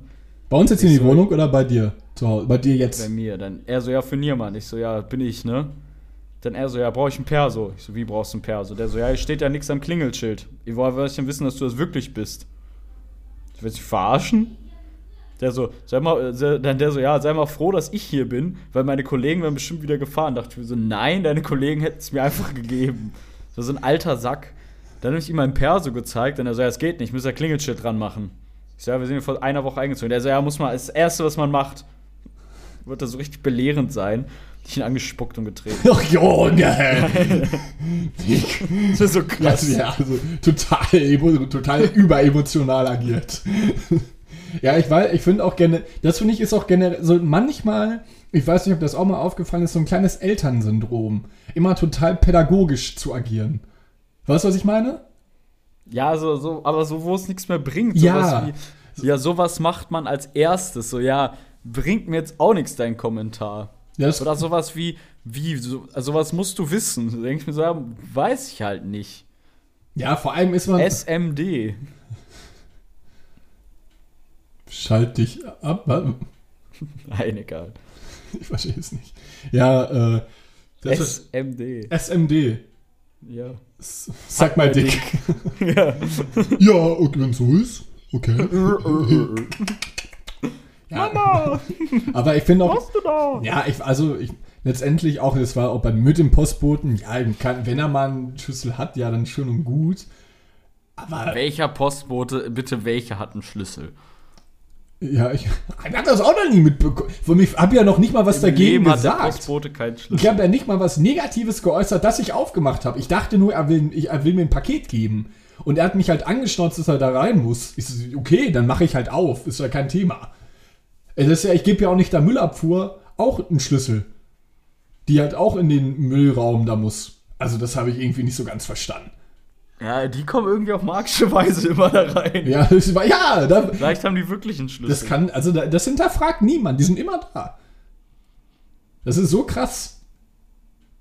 bei uns jetzt in die so- Wohnung oder bei dir zu Hause? Bei dir Bei jetzt? mir. Dann er so, ja, für Niermann. Ich so, ja, bin ich, ne? Dann er so, ja, brauche ich ein Perso. Ich so, wie brauchst du ein Perso? Der so, ja, hier steht ja nichts am Klingelschild. Ich denn wissen, dass du das wirklich bist? Ich will dich verarschen? Der so, sei mal, äh, dann der so, ja, sei mal froh, dass ich hier bin, weil meine Kollegen wären bestimmt wieder gefahren. Dachte ich mir so, nein, deine Kollegen hätten es mir einfach gegeben. So, so ein alter Sack. Dann habe ich ihm mein Perso gezeigt, und er so, ja, es geht nicht, ich muss ja Klingelschild dran machen. Ich so, ja, wir sind vor einer Woche eingezogen. Der so, ja, muss man, das Erste, was man macht. Wird das so richtig belehrend sein. Ich ihn angespuckt und getreten. Ach, Junge! Das ist so krass. ja, also total, total überemotional agiert. ja, ich weiß, ich finde auch gerne, das finde ich ist auch generell, so manchmal, ich weiß nicht, ob das auch mal aufgefallen ist, so ein kleines Elternsyndrom. Immer total pädagogisch zu agieren. Weißt du, was ich meine? Ja, so, so, aber so, wo es nichts mehr bringt. Ja. Sowas wie, ja, sowas macht man als erstes. So, ja, bringt mir jetzt auch nichts dein Kommentar. Ja, das, Oder sowas wie, wie, so, also sowas musst du wissen. Da denke ich mir so, ja, weiß ich halt nicht. ja, vor allem ist man. SMD. Schalt dich ab. Nein, egal. Ich verstehe es nicht. Ja, äh. Das ist SMD. SMD. Ja. Sag mal dick. ja. Ja, und wenn so ist, okay. ja, aber ich finde auch, du da? ja, ich, also ich, letztendlich auch, das war auch bei, mit dem Postboten, ja, kann, wenn er mal einen Schlüssel hat, ja, dann schön und gut. Aber, Welcher Postbote, bitte welcher hat einen Schlüssel? Ja, ich, ich habe das auch noch nie mitbekommen. Mir habe ja noch nicht mal was dagegen Leben gesagt. Ich habe ja nicht mal was Negatives geäußert, das ich aufgemacht habe. Ich dachte nur, er will, ich, er will mir ein Paket geben. Und er hat mich halt angeschnauzt, dass er da rein muss. Ich so, okay, dann mache ich halt auf. Ist ja kein Thema. Es ist ja, ich gebe ja auch nicht der Müllabfuhr auch einen Schlüssel. Die halt auch in den Müllraum da muss. Also das habe ich irgendwie nicht so ganz verstanden. Ja, die kommen irgendwie auf magische Weise immer da rein. Ja, das war, ja, da, Vielleicht haben die wirklich einen Schlüssel. das kann, also da, das hinterfragt niemand. Die sind immer da. Das ist so krass.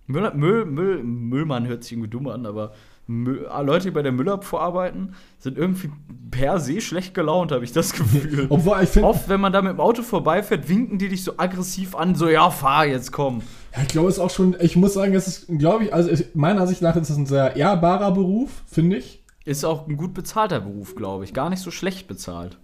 Müll, Müll, Müll, Müllmann hört sich irgendwie dumm an, aber Müll, ah, Leute, die bei der Müllabfuhr arbeiten, sind irgendwie per se schlecht gelaunt, habe ich das Gefühl. Obwohl ich Oft, wenn man da mit dem Auto vorbeifährt, winken die dich so aggressiv an, so, ja, fahr jetzt, komm. Ja, ich glaube, es ist auch schon, ich muss sagen, es ist, glaube ich, also ich- meiner Ansicht nach ist es ein sehr ehrbarer Beruf, finde ich. Ist auch ein gut bezahlter Beruf, glaube ich. Gar nicht so schlecht bezahlt.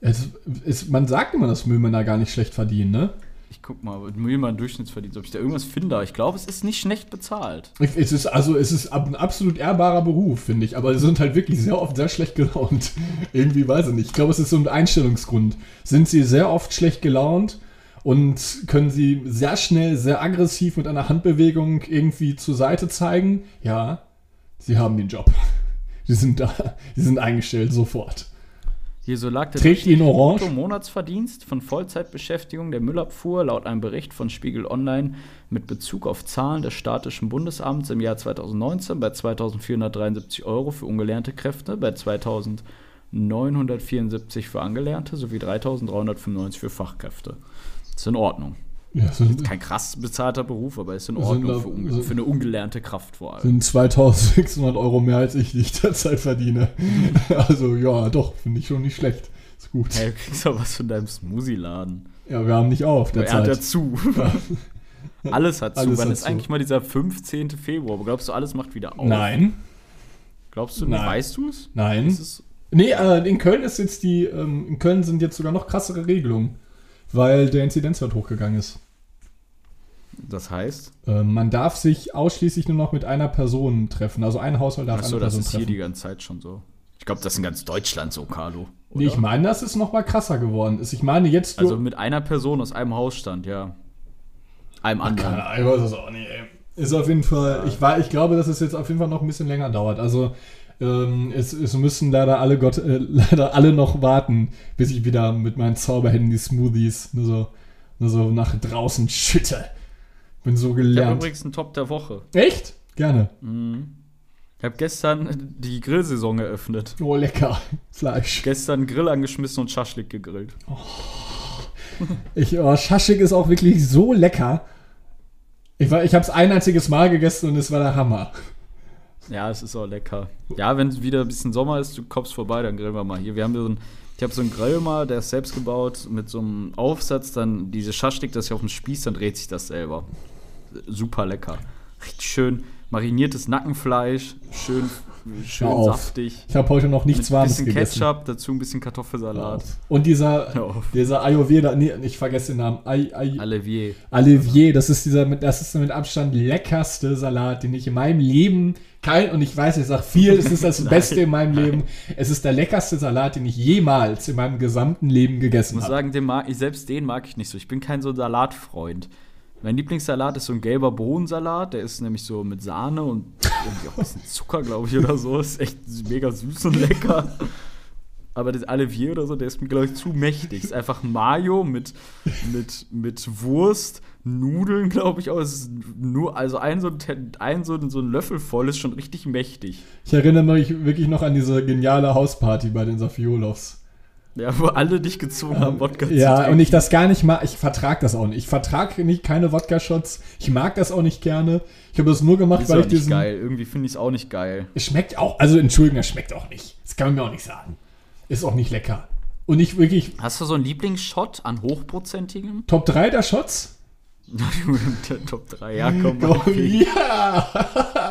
Es ist, man sagt immer, dass Müllmänner gar nicht schlecht verdienen, ne? Ich guck mal, Müllmann Durchschnittsverdienst, ob ich da irgendwas finde. Ich glaube, es ist nicht schlecht bezahlt. Es ist, also, es ist ein absolut ehrbarer Beruf, finde ich, aber sie sind halt wirklich sehr oft sehr schlecht gelaunt. Irgendwie weiß ich nicht. Ich glaube, es ist so ein Einstellungsgrund. Sind sie sehr oft schlecht gelaunt und können sie sehr schnell, sehr aggressiv mit einer Handbewegung irgendwie zur Seite zeigen? Ja, sie haben den Job. Sie sind da, sie sind eingestellt sofort. Hier so lag der Trägt ihn orange? Brutto-Monatsverdienst von Vollzeitbeschäftigung der Müllabfuhr laut einem Bericht von Spiegel Online mit Bezug auf Zahlen des Statischen Bundesamts im Jahr 2019 bei 2.473 Euro für ungelernte Kräfte, bei 2.974 für Angelernte sowie 3.395 für Fachkräfte. Ist in Ordnung. Ja, sind, Kein krass bezahlter Beruf, aber ist in Ordnung da- für, sind- für eine ungelernte Kraft vor allem. sind 2600 Euro mehr als ich, die ich derzeit verdiene. Also ja, doch, finde ich schon nicht schlecht. Ist gut. Hey, du kriegst doch was von deinem Smoothie-Laden. Ja, wir haben nicht auf Er hat ja derzeit. zu. alles hat zu. Alles Wann ist zu. eigentlich mal dieser 15. Februar? Aber glaubst du, alles macht wieder auf? Nein, Glaubst du nicht? Nein. Weißt du es? nein. Ist Nee, äh, in Köln ist jetzt die, ähm, in Köln sind jetzt sogar noch krassere Regelungen, weil der Inzidenzwert hochgegangen ist. das heißt? Äh, man darf sich ausschließlich nur noch mit einer Person treffen. Also ein Haushalt darf Achso, eine das Person ist hier treffen. die ganze Zeit schon so. Ich glaube, das ist in ganz Deutschland so, Carlo. Nee, ich meine, das ist noch mal krasser geworden. Ich meine, jetzt Also mit einer Person aus einem Hausstand, ja. Einem anderen. Keine Ahnung, ich weiß es auch nicht, ey. Ist auf jeden Fall, ich, war, ich glaube, dass es jetzt auf jeden Fall noch ein bisschen länger dauert. Also, ähm, es, es müssen leider alle, Gott, äh, leider alle noch warten, bis ich wieder mit meinen Zauberhänden die Smoothies nur so, nur so nach draußen schütte. Bin so Ich habe gelernt. übrigens einen Top der Woche. Echt? Gerne. Ich habe gestern die Grillsaison eröffnet. Oh, lecker. Fleisch. Gestern Grill angeschmissen und Schaschlik gegrillt. Ich, oh, Schaschlik ist auch wirklich so lecker. Ich, war- ich habe es ein einziges Mal gegessen und es war der Hammer. Ja, es ist auch lecker. Ja, wenn wieder ein bisschen Sommer ist, du kommst vorbei, dann grillen wir mal hier. Wir haben so ein, ich habe so einen Grill mal, der ist selbst gebaut, mit so einem Aufsatz, dann diese Schaschlik, das ja auf dem Spieß, dann dreht sich das selber. Super lecker. Richtig schön mariniertes Nackenfleisch, schön, schön auf. saftig. Ich habe heute noch nichts Warmes bisschen gegessen. Ketchup, dazu ein bisschen Kartoffelsalat. Und dieser, dieser Ayurveda, nee, ich vergesse den Namen. Ay, Ay, Olivier. Olivier, das ist dieser, mit- das ist mit Abstand leckerste Salat, den ich in meinem Leben kein, und ich weiß, ich sag viel, es ist das Beste in meinem nein. Leben. Es ist der leckerste Salat, den ich jemals in meinem gesamten Leben Ich gegessen muss habe. sagen, den mag, ich, selbst den mag ich nicht so. Ich bin kein so Salatfreund. Mein Lieblingssalat ist so ein gelber Bohnensalat. Der ist nämlich so mit Sahne und irgendwie auch ein bisschen Zucker, glaube ich, oder so. Ist echt mega süß und lecker. Aber das Olivier oder so, der ist mir, glaube ich, zu mächtig. Ist einfach Mayo mit, mit, mit Wurst, Nudeln, glaube ich auch. Nur, also ein, so ein, ein so, ein- so ein Löffel voll ist schon richtig mächtig. Ich erinnere mich wirklich noch an diese geniale Hausparty bei den Safiolovs. Ja, wo alle dich gezwungen haben, Wodka zu Ja, trinken. und ich das gar nicht mag. Ich vertrag das auch nicht. Ich vertrag nicht keine Wodka-Shots. Ich mag das auch nicht gerne. Ich habe das nur gemacht, ist weil ich nicht diesen. geil. Irgendwie finde ich es auch nicht geil. Es schmeckt auch, also entschuldigen, es schmeckt auch nicht. Das kann man mir auch nicht sagen. Ist auch nicht lecker. Und nicht wirklich Hast du so einen Lieblingsshot an hochprozentigem? Top 3 der Shots? Der Top 3, ja, komm Oh, mal. ja!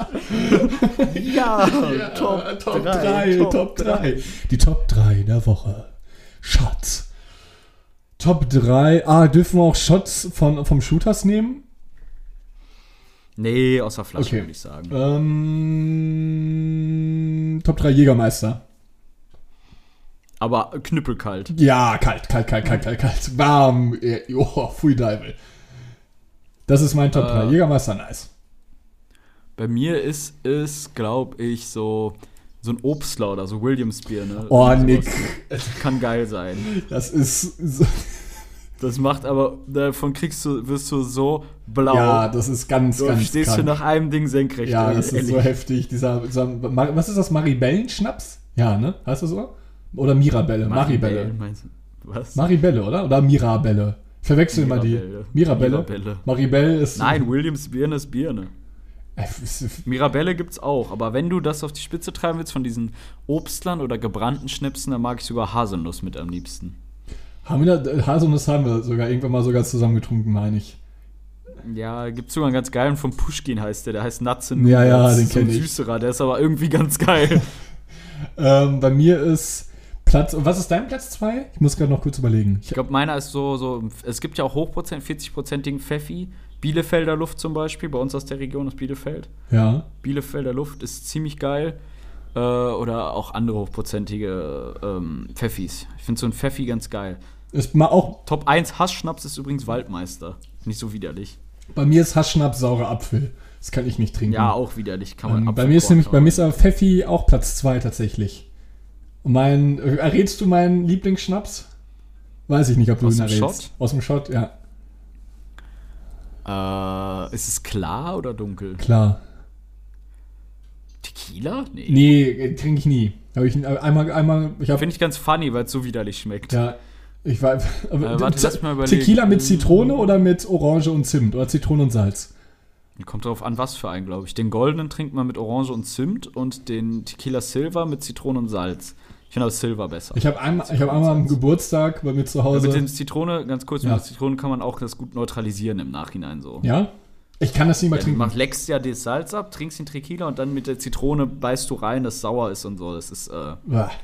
Ja, ja Top, Top 3, 3, Top 3. Die Top 3 der Woche. Shots. Top 3. Ah, dürfen wir auch Shots von, vom Shooters nehmen? Nee, außer Flasche, Okay. würde ich sagen. Ähm, Top 3 Jägermeister. Aber knüppelkalt. Ja, kalt, kalt, kalt, kalt, kalt, kalt. Warm. äh, Oh, Fui Deibel. Das ist mein Top Äh, 3. Jägermeister, nice. Bei mir ist es, glaube ich, so, so ein Obstler oder so Williams-Bier. Ne? Oh, Sowas. Nick. Kann geil sein. Das ist. So, Das macht aber, davon kriegst du, wirst du so blau. ja, das ist ganz, du ganz stehst krank. du nach einem Ding senkrecht. Ja, das ist ehrlich. so heftig. Dieser, dieser was ist das? Maribellenschnaps? Ja, ne? Heißt das so? Oder Mirabelle? Maribelle. Maribel, meinst du? Was? Maribelle, oder? Oder Mirabelle? Verwechsel mal die. Mirabelle. Mirabelle? Mirabelle. Maribel ist. Nein, Williams Birne ist Birne. Mirabelle gibt's auch, aber wenn du das auf die Spitze treiben willst von diesen Obstlern oder gebrannten Schnipsen, dann mag ich sogar Haselnuss mit am liebsten. Haben wir da, Haselnuss haben wir sogar irgendwann mal sogar zusammen getrunken, meine ich. Ja, gibt's sogar einen ganz geilen von Pushkin heißt der, der heißt Nuts in Ja, ja, den so ein kenn ich. süßerer, der ist aber irgendwie ganz geil. Ähm, bei mir ist Platz. Und was ist dein Platz 2? Ich muss gerade noch kurz überlegen. Ich, Ich glaube, meiner ist so, so, es gibt ja auch Hochprozent, 40-prozentigen Pfeffi. Bielefelder Luft zum Beispiel, bei uns aus der Region ist Bielefeld. ja. Bielefelder Luft ist ziemlich geil. Äh, oder auch andere hochprozentige ähm, Pfeffis. Ich finde so ein Pfeffi ganz geil. Ist mal auch. Top 1 Hassschnaps ist übrigens Waldmeister. Nicht so widerlich. Bei mir ist Haschschnaps saurer Apfel. Das kann ich nicht trinken. Ja, auch widerlich. Kann man Ähm, bei Apfelkorn mir ist nämlich, bei mir ist aber Pfeffi auch Platz 2 tatsächlich. Und mein, äh, errätst du meinen Lieblingsschnaps? Weiß ich nicht, ob du Aus ihn dem errätst. Shot? Aus dem Shot, ja, Äh, ist es klar oder dunkel? klar. Tequila? Nee. Nee, äh, trinke ich nie. Habe ich äh, einmal, einmal, ich Finde ich ganz funny, weil es so widerlich schmeckt. ja, ich war, aber, Äh, warte, Te- lass mal überlegen. Tequila mit Zitrone oder mit Orange und Zimt oder Zitrone und Salz? Kommt drauf an, was für einen, glaube ich. Den goldenen trinkt man mit Orange und Zimt und den Tequila Silver mit Zitrone und Salz. Ich finde das Silver besser. Ich habe einmal, ich habe einmal am Geburtstag bei mir zu Aber Hause. mit der Zitrone, ganz kurz, Ja. mit der Zitrone kann man auch das gut neutralisieren im Nachhinein so. ja? Ich kann das nicht mehr Ja, du trinken. machst, leckst ja das Salz ab, trinkst den Tequila und dann mit der Zitrone beißt du rein, dass sauer ist und so. Das ist, äh,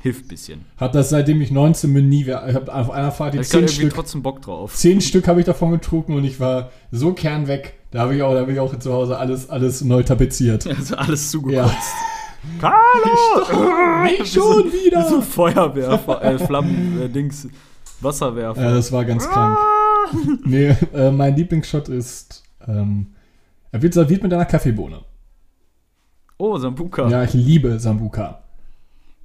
hilft ein bisschen. Hab das seitdem ich 19 bin nie. Ich habe auf einer Fahrt die Ich habe 10 irgendwie Stück trotzdem Bock drauf. Zehn Stück habe ich davon getrunken und ich war so kernweg. Da habe ich auch, da habe ich auch zu Hause alles, alles neu tapeziert. Also alles Ja. Carlo! Nicht schon So wieder! ein Feuerwerfer, äh, Flammen, äh, Dings, Wasserwerfer. Ja, das war ganz krank. Nee, äh, mein Lieblingsshot ist, ähm, er wird serviert mit einer Kaffeebohne. oh, Sambuka. Ja. Ja, ich liebe Sambuka.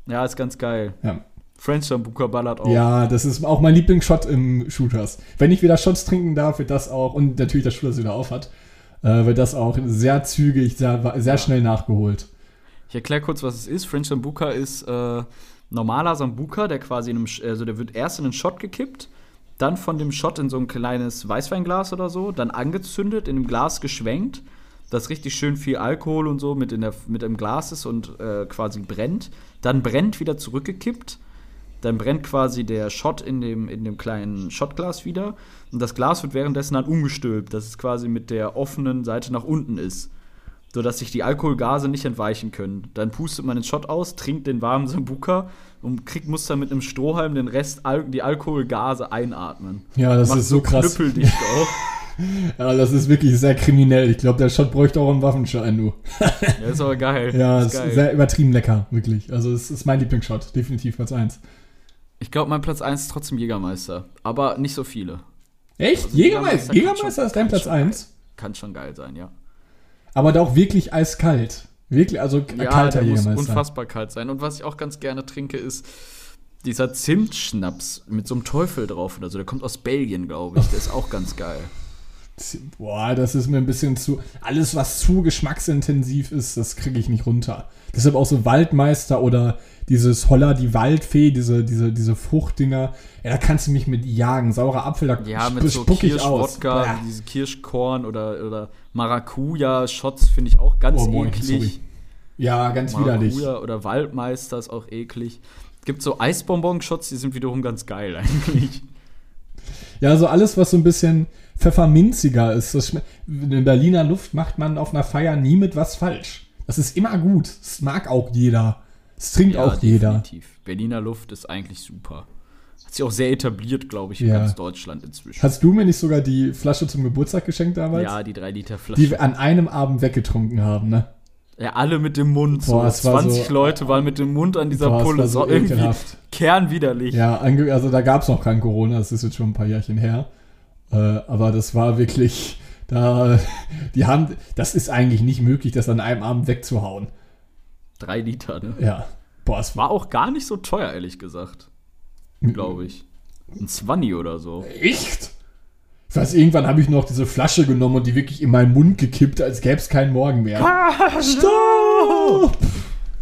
ist ganz geil. Ja. French Sambuka ballert auch. ja, das ist auch mein Lieblingsshot im Shooters. Wenn ich wieder Shots trinken darf, wird das auch, und natürlich der Shooters wieder auf hat, äh, wird das auch sehr zügig, sehr, sehr schnell nachgeholt. Ich erkläre kurz, was es ist. French Sambuka ist äh, normaler Sambuka, der quasi in einem, also der wird erst in einen Shot gekippt, dann von dem Shot in so ein kleines Weißweinglas oder so, dann angezündet, in einem Glas geschwenkt, das richtig schön viel Alkohol und so mit, in der, mit im Glas ist und äh, quasi brennt. Dann brennt wieder zurückgekippt. Dann brennt quasi der Shot in dem, in dem kleinen Shotglas wieder. Und das Glas wird währenddessen dann umgestülpt, dass es quasi mit der offenen Seite nach unten ist sodass sich die Alkoholgase nicht entweichen können. Dann pustet man den Shot aus, trinkt den warmen Sambuka und kriegt, muss dann mit einem Strohhalm den Rest, Al die Alkoholgase einatmen. Ja, das Macht ist so krass. knüppeldicht auch. Ja, das ist wirklich sehr kriminell. Ich glaube, der Shot bräuchte auch einen Waffenschein, du. Ja, ist aber geil. Ja, ist ist geil. sehr übertrieben lecker, wirklich. Also es ist mein Lieblingsshot, definitiv Platz 1. Ich glaube, mein Platz 1 ist trotzdem Jägermeister. Aber nicht so viele. Echt? Also Jägermeister, Jägermeister Jägermeister schon- ist dein Platz schon 1? Kann schon geil sein, ja. Aber da auch wirklich eiskalt. Wirklich, also Ja, kalter der muss unfassbar kalt sein. Und was ich auch ganz gerne trinke, ist dieser Zimtschnaps mit so einem Teufel drauf oder so. Der kommt aus Belgien, glaube ich. Der ist auch ganz geil. Boah, das ist mir ein bisschen zu. Alles, was zu geschmacksintensiv ist, das kriege ich nicht runter. Deshalb auch so Waldmeister oder dieses Holla die Waldfee, diese, diese, diese Fruchtdinger. Ja, da kannst du mich mit jagen. Saurer Apfel, da Ja, mit so spuck ich aus. Kirschwodka, Bäh. diese Kirschkorn oder, oder Maracuja-Shots finde ich auch ganz Oh, moin, eklig. sorry. Ja, ganz widerlich. Maracuja oder Waldmeister ist auch eklig. Gibt so Eisbonbon-Shots, die sind wiederum ganz geil eigentlich. Ja, also alles, was so ein bisschen pfefferminziger ist. Das in Berliner Luft macht man auf einer Feier nie mit was falsch. Das ist immer gut. Das mag auch jeder. Das trinkt auch jeder. definitiv. Berliner Luft ist eigentlich super. Hat sich auch sehr etabliert, glaube ich, in Ja. ganz Deutschland inzwischen. Hast du mir nicht sogar die Flasche zum Geburtstag geschenkt damals? ja, die 3 Liter Flasche. Die wir an einem Abend weggetrunken haben, ne? ja, alle mit dem Mund. So. Boah, war 20 so- Leute waren mit dem Mund an dieser Boah, Pulle. war so So irgendwie ekelhaft. kernwiderlich. Ja, also da gab es noch kein Corona, das ist jetzt schon ein paar Jährchen her. Äh, aber das war wirklich, da, die haben, das ist eigentlich nicht möglich, das an einem Abend wegzuhauen. 3 Liter, ne? Ja. Boah, es war auch gar nicht so teuer, ehrlich gesagt. Glaube ich. Ein 20 oder so. echt. Ich weiß, irgendwann habe ich noch diese Flasche genommen und die wirklich in meinen Mund gekippt, als gäbe es keinen Morgen mehr. Stopp!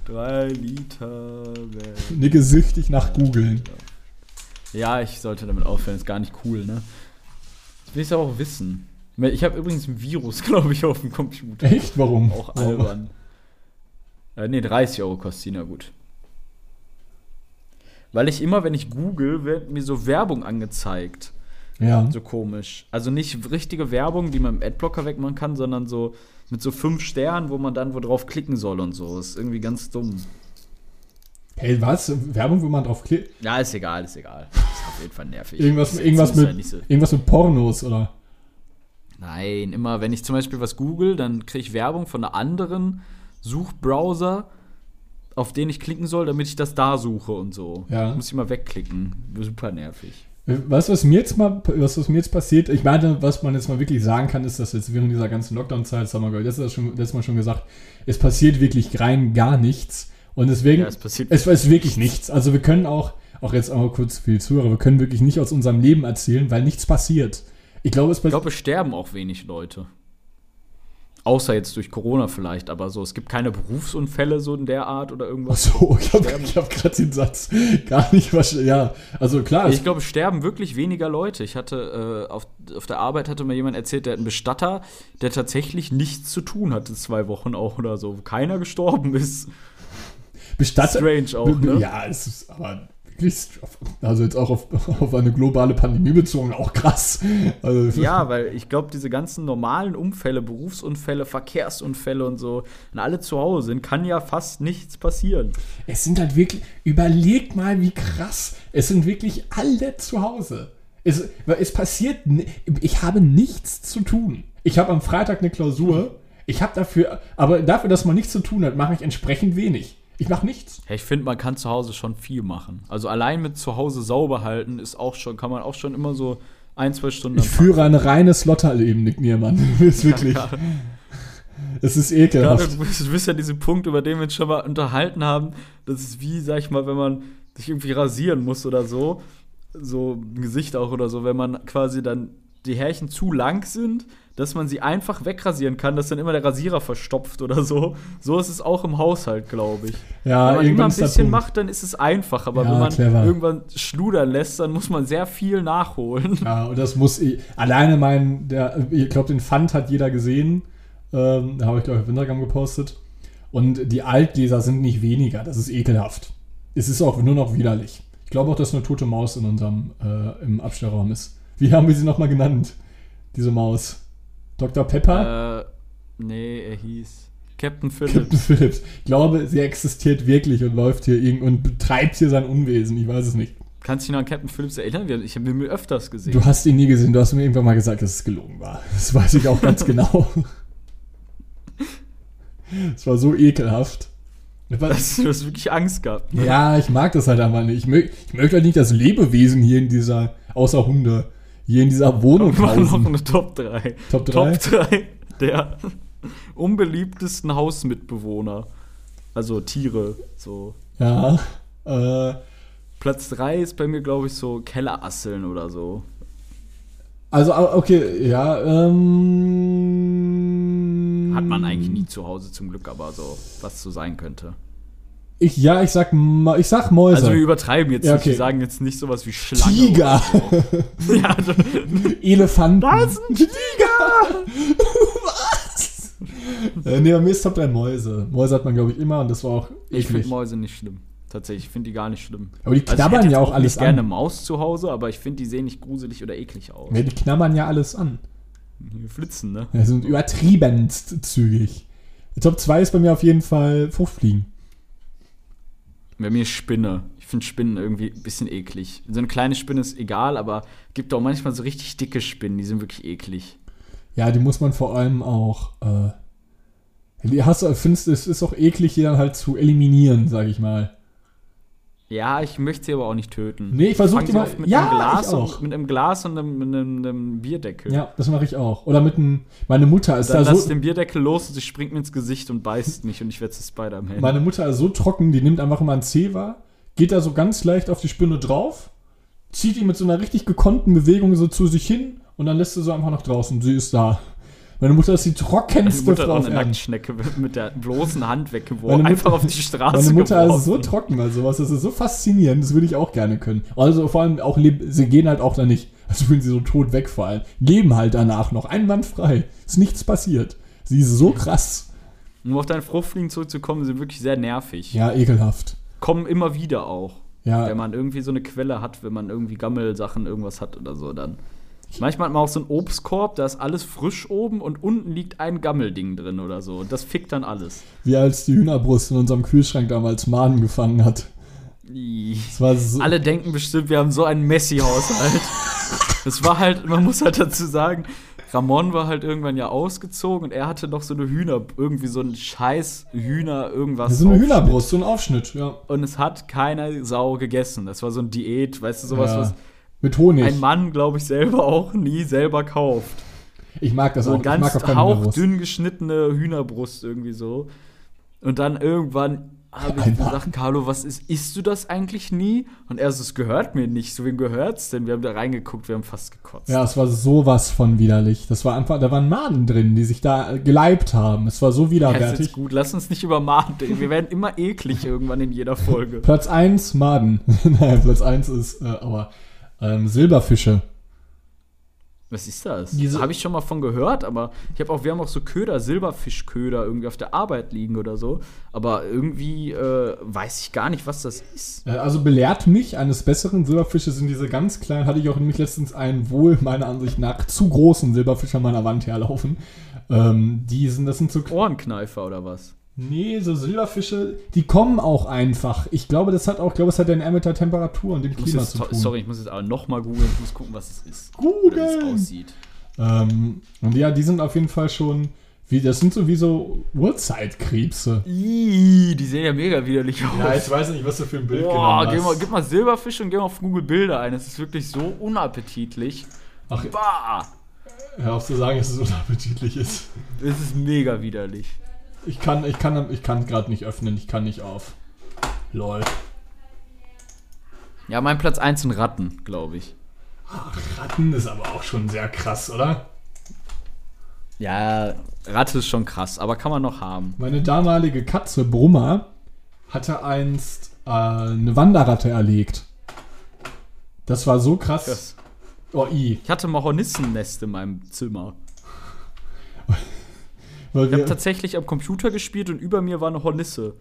3 Liter. Nicke süchtig nach googeln. Ja, ich sollte damit aufhören. Ist gar nicht cool, ne? Will ich auch wissen. Ich habe übrigens ein Virus, glaube ich, auf dem Computer. Echt? Warum? Auch Warum? albern. Äh, nee, 30 Euro kostet sie, na gut. Weil ich immer, wenn ich google, wird mir so Werbung angezeigt. Ja. So komisch. Also nicht richtige Werbung, die man im Adblocker wegmachen kann, sondern so mit so fünf Sternen, wo man dann wo drauf klicken soll und so. ist irgendwie ganz dumm. Hey, was? Werbung, wo man drauf klickt? Ja, ist egal, ist egal. Ist auf jeden Fall nervig. Irgendwas, Das irgendwas, mit, so- irgendwas mit Pornos, oder? Nein, immer wenn ich zum Beispiel was google, dann kriege ich Werbung von einer anderen Suchbrowser, auf den ich klicken soll, damit ich das da suche und so. Ja. Muss ich mal wegklicken. Super nervig. Du, was mir jetzt mal, was, was mir jetzt passiert? Ich meine, was man jetzt mal wirklich sagen kann, ist, dass jetzt während dieser ganzen Lockdown-Zeit, das haben wir das ist schon, letztes Mal schon gesagt, es passiert wirklich rein gar nichts. Und deswegen, Ja, es passiert- es ist wirklich nichts. Also wir können auch, auch jetzt auch kurz für die Zuhörer, wir können wirklich nicht aus unserem Leben erzählen, weil nichts passiert. Ich glaube, es Ich glaube, es sterben auch wenig Leute. Außer jetzt durch Corona vielleicht, aber so, es gibt keine Berufsunfälle so in der Art oder irgendwas. Achso, ich habe hab gerade den Satz gar nicht verstanden. Ja, also klar, Ich glaube, es sterben wirklich weniger Leute. Ich hatte äh, auf, auf der Arbeit hatte mir jemand erzählt, der hat einen Bestatter, der tatsächlich nichts zu tun hatte, zwei Wochen auch oder so, wo keiner gestorben ist. Bestattet. Strange auch, ne? Ja, es ist aber wirklich, also jetzt auch auf, auf eine globale Pandemie bezogen, auch krass. Also, Ja, weil ich glaube, diese ganzen normalen Unfälle, Berufsunfälle, Verkehrsunfälle und so, wenn alle zu Hause sind, kann ja fast nichts passieren. Es sind halt wirklich, überlegt mal, wie krass. Es sind wirklich alle zu Hause. Es, es passiert, ich habe nichts zu tun. Ich habe am Freitag eine Klausur. Ich habe dafür, aber dafür, dass man nichts zu tun hat, mache ich entsprechend wenig. Ich mache nichts. Ja, ich finde, man kann zu Hause schon viel machen. Also allein mit zu Hause sauber halten ist auch schon, kann man auch schon immer so ein, zwei Stunden. Ich führe ein reines Lotterleben, Nick Niermann. ist wirklich, Tag. es ist ekelhaft. du bist, du bist ja diese Punkt, über den wir uns schon mal unterhalten haben. Das ist wie, sag ich mal, wenn man sich irgendwie rasieren muss oder so. So ein Gesicht auch oder so, wenn man quasi dann die Härchen zu lang sind, dass man sie einfach wegrasieren kann, dass dann immer der Rasierer verstopft oder so. So ist es auch im Haushalt, glaube ich. Ja, wenn man immer ein bisschen macht, dann ist es einfach. Aber Ja, wenn man clever. irgendwann schludern lässt, dann muss man sehr viel nachholen. Ja, und das muss ich, alleine mein, der, ich glaube, den Pfand hat jeder gesehen. Ähm, da habe ich, glaube ich, auf Instagram gepostet. Und die Altgläser sind nicht weniger. Das ist ekelhaft. Es ist auch nur noch widerlich. Ich glaube auch, dass eine tote Maus in unserem, äh, im Abstellraum ist. Wie haben wir sie nochmal genannt? Diese Maus. Dr. Pepper? äh, nee, er hieß Captain Captain Phillips. Phillips. Ich glaube, sie existiert wirklich und läuft hier irgend und betreibt hier sein Unwesen. Ich weiß es nicht. Kannst du dich noch an Captain Phillips erinnern? Ich habe ihn öfters gesehen. Du hast ihn nie gesehen. Du hast mir irgendwann mal gesagt, dass es gelogen war. Das weiß ich auch ganz genau. Es war so ekelhaft. Das, du hast wirklich Angst gehabt. ne? Ja, ich mag das halt einfach nicht. Ich, mög, ich möchte halt nicht das Lebewesen hier in dieser, außer Hunde, hier in dieser Wohnung Wir machen noch eine Top 3. Top 3? Top 3 der unbeliebtesten Hausmitbewohner. Also Tiere. So. Ja. Äh, Platz 3 ist bei mir, glaube ich, so Kellerasseln oder so. also, okay, ja. Ähm, Hat man eigentlich nie zu Hause zum Glück, aber so, was so sein könnte. Ich, ja, ich sag, ich sag Mäuse. Also wir übertreiben jetzt Ja, nicht. okay. Wir sagen jetzt nicht sowas wie Schlange. Tiger. So. ja, also, Elefanten. Das ist ein Tiger! Was? äh, nee, bei mir ist Top 3 Mäuse. Mäuse hat man, glaube ich, immer und das war auch ich finde eklig. Mäuse nicht schlimm. Tatsächlich, ich finde die gar nicht schlimm. Aber die Also ich knabbern hätte ja jetzt auch alles nicht gerne an. eine Maus zu Hause, aber ich finde, die sehen nicht gruselig oder eklig aus. Ja, die knabbern ja alles an. Die flitzen, ne? Die sind übertriebenst zügig. Top 2 ist bei mir auf jeden Fall Fruchtfliegen. Bei mir Spinne. Ich finde Spinnen irgendwie ein bisschen eklig. So eine kleine Spinne ist egal, aber gibt auch manchmal so richtig dicke Spinnen, die sind wirklich eklig. Ja, die muss man vor allem auch. Äh, die hast findest, es ist auch eklig, die dann halt zu eliminieren, sag ich mal. Ja, ich möchte sie aber auch nicht töten. Nee, ich versuch Fang die sie mal- oft mit Ja, einem Glas und mit einem Glas und einem, einem, einem Bierdeckel. Ja, das mache ich auch. Oder mit einem. Meine Mutter ist Dann da lass so. den Bierdeckel los und sie springt mir ins Gesicht und beißt mich und ich werde zu Spider-Man. Meine Mutter ist so trocken, die nimmt einfach immer ein Zewa, geht da so ganz leicht auf die Spinne drauf, zieht die mit so einer richtig gekonnten Bewegung so zu sich hin und dann lässt sie so einfach noch draußen. Sie ist da. Meine Mutter ist die Meine trockenste Mutter hat Frau eine Erden. Nacktschnecke mit der bloßen Hand weggeworfen. Meine Einfach Mutter- auf die Straße Meine Mutter geworfen. ist so trocken bei sowas. Das ist so faszinierend. Das würde ich auch gerne können. Also vor allem auch, sie gehen halt auch da nicht, als würden sie so tot wegfallen. Leben halt danach noch. einwandfrei. Ist nichts passiert. Sie ist so krass. Um auf deine Fruchtfliegen zurückzukommen, sind wirklich sehr nervig. Ja, ekelhaft. Kommen immer wieder auch. Ja, Wenn man irgendwie so eine Quelle hat, wenn man irgendwie Gammelsachen irgendwas hat oder so, dann. Manchmal hat man auch so einen Obstkorb, da ist alles frisch oben und unten liegt ein Gammelding drin oder so. Und das fickt dann alles. wie als die Hühnerbrust in unserem Kühlschrank damals Maden gefangen hat. So. Alle denken bestimmt, wir haben so einen Messi-Haushalt. Das war halt, man muss halt dazu sagen, Ramon war halt irgendwann ja ausgezogen und er hatte noch so eine Hühner, irgendwie so ein scheiß Hühner, irgendwas. so eine Aufschnitt. Hühnerbrust, so ein Aufschnitt, ja. Und es hat keine Sau gegessen. Das war so ein Diät, weißt du, sowas, ja. was Mit Honig. ein Mann, glaube ich, selber auch nie selber kauft. ich mag das So auch. ganz ich mag auch hauchdünn geschnittene Hühnerbrust irgendwie so. Und dann irgendwann habe ich gesagt, Carlo, was ist, isst du das eigentlich nie? Und er so, es gehört mir nicht. So, wem gehört's denn? Wir haben da reingeguckt, wir haben fast gekotzt. Ja, es war sowas von widerlich. Das war einfach, da waren Maden drin, die sich da geleibt haben. Es war so Ja, ist widerwärtig. gut, lass uns nicht über Maden reden. Wir werden immer eklig irgendwann in jeder Folge. Platz 1 Maden. Nein, Platz 1 ist, äh, aber ähm, Silberfische. Was ist das? Diese- Habe ich schon mal von gehört, aber ich habe auch, wir haben auch so Köder, Silberfischköder irgendwie auf der Arbeit liegen oder so. Aber irgendwie äh, weiß ich gar nicht, was das ist. Äh, also belehrt mich eines besseren. Silberfische sind diese ganz kleinen. Hatte ich auch nämlich letztens einen wohl meiner Ansicht nach zu großen Silberfisch an meiner Wand herlaufen. Ähm, die sind, das sind so Ohrenkneifer oder was? Nee, so Silberfische, die kommen auch einfach. Ich glaube, das hat auch, ich glaube, es hat eher mit der Temperatur und dem Ich Klima jetzt, zu tun. sorry, ich muss jetzt aber noch mal googeln. Ich muss gucken, was es ist. Wie es aussieht. Ähm, und ja, die sind auf jeden Fall schon, wie, das sind so wie so Urzeitkrebse. Ih, die sehen ja mega widerlich aus. weiß nicht, was du für ein Bild Boah, geh mal, gib mal Silberfisch und geh mal auf Google Bilder ein. Es ist wirklich so unappetitlich. Ach, Bah! hör auf zu sagen, dass es unappetitlich ist. Es ist mega widerlich. Ich kann, ich kann, ich kann gerade nicht öffnen, ich kann nicht auf. Lol. Ja, mein Platz 1 sind Ratten, glaube ich. Ratten ist aber auch schon sehr krass, oder? Ja, Ratte ist schon krass, aber kann man noch haben. Meine damalige Katze Brummer hatte einst äh, eine Wanderratte erlegt. Das war so krass. Krass. Oh, i. Ich hatte mal Hornissennest in meinem Zimmer. Weil Ich habe wir, tatsächlich am Computer gespielt und über mir war eine Hornisse.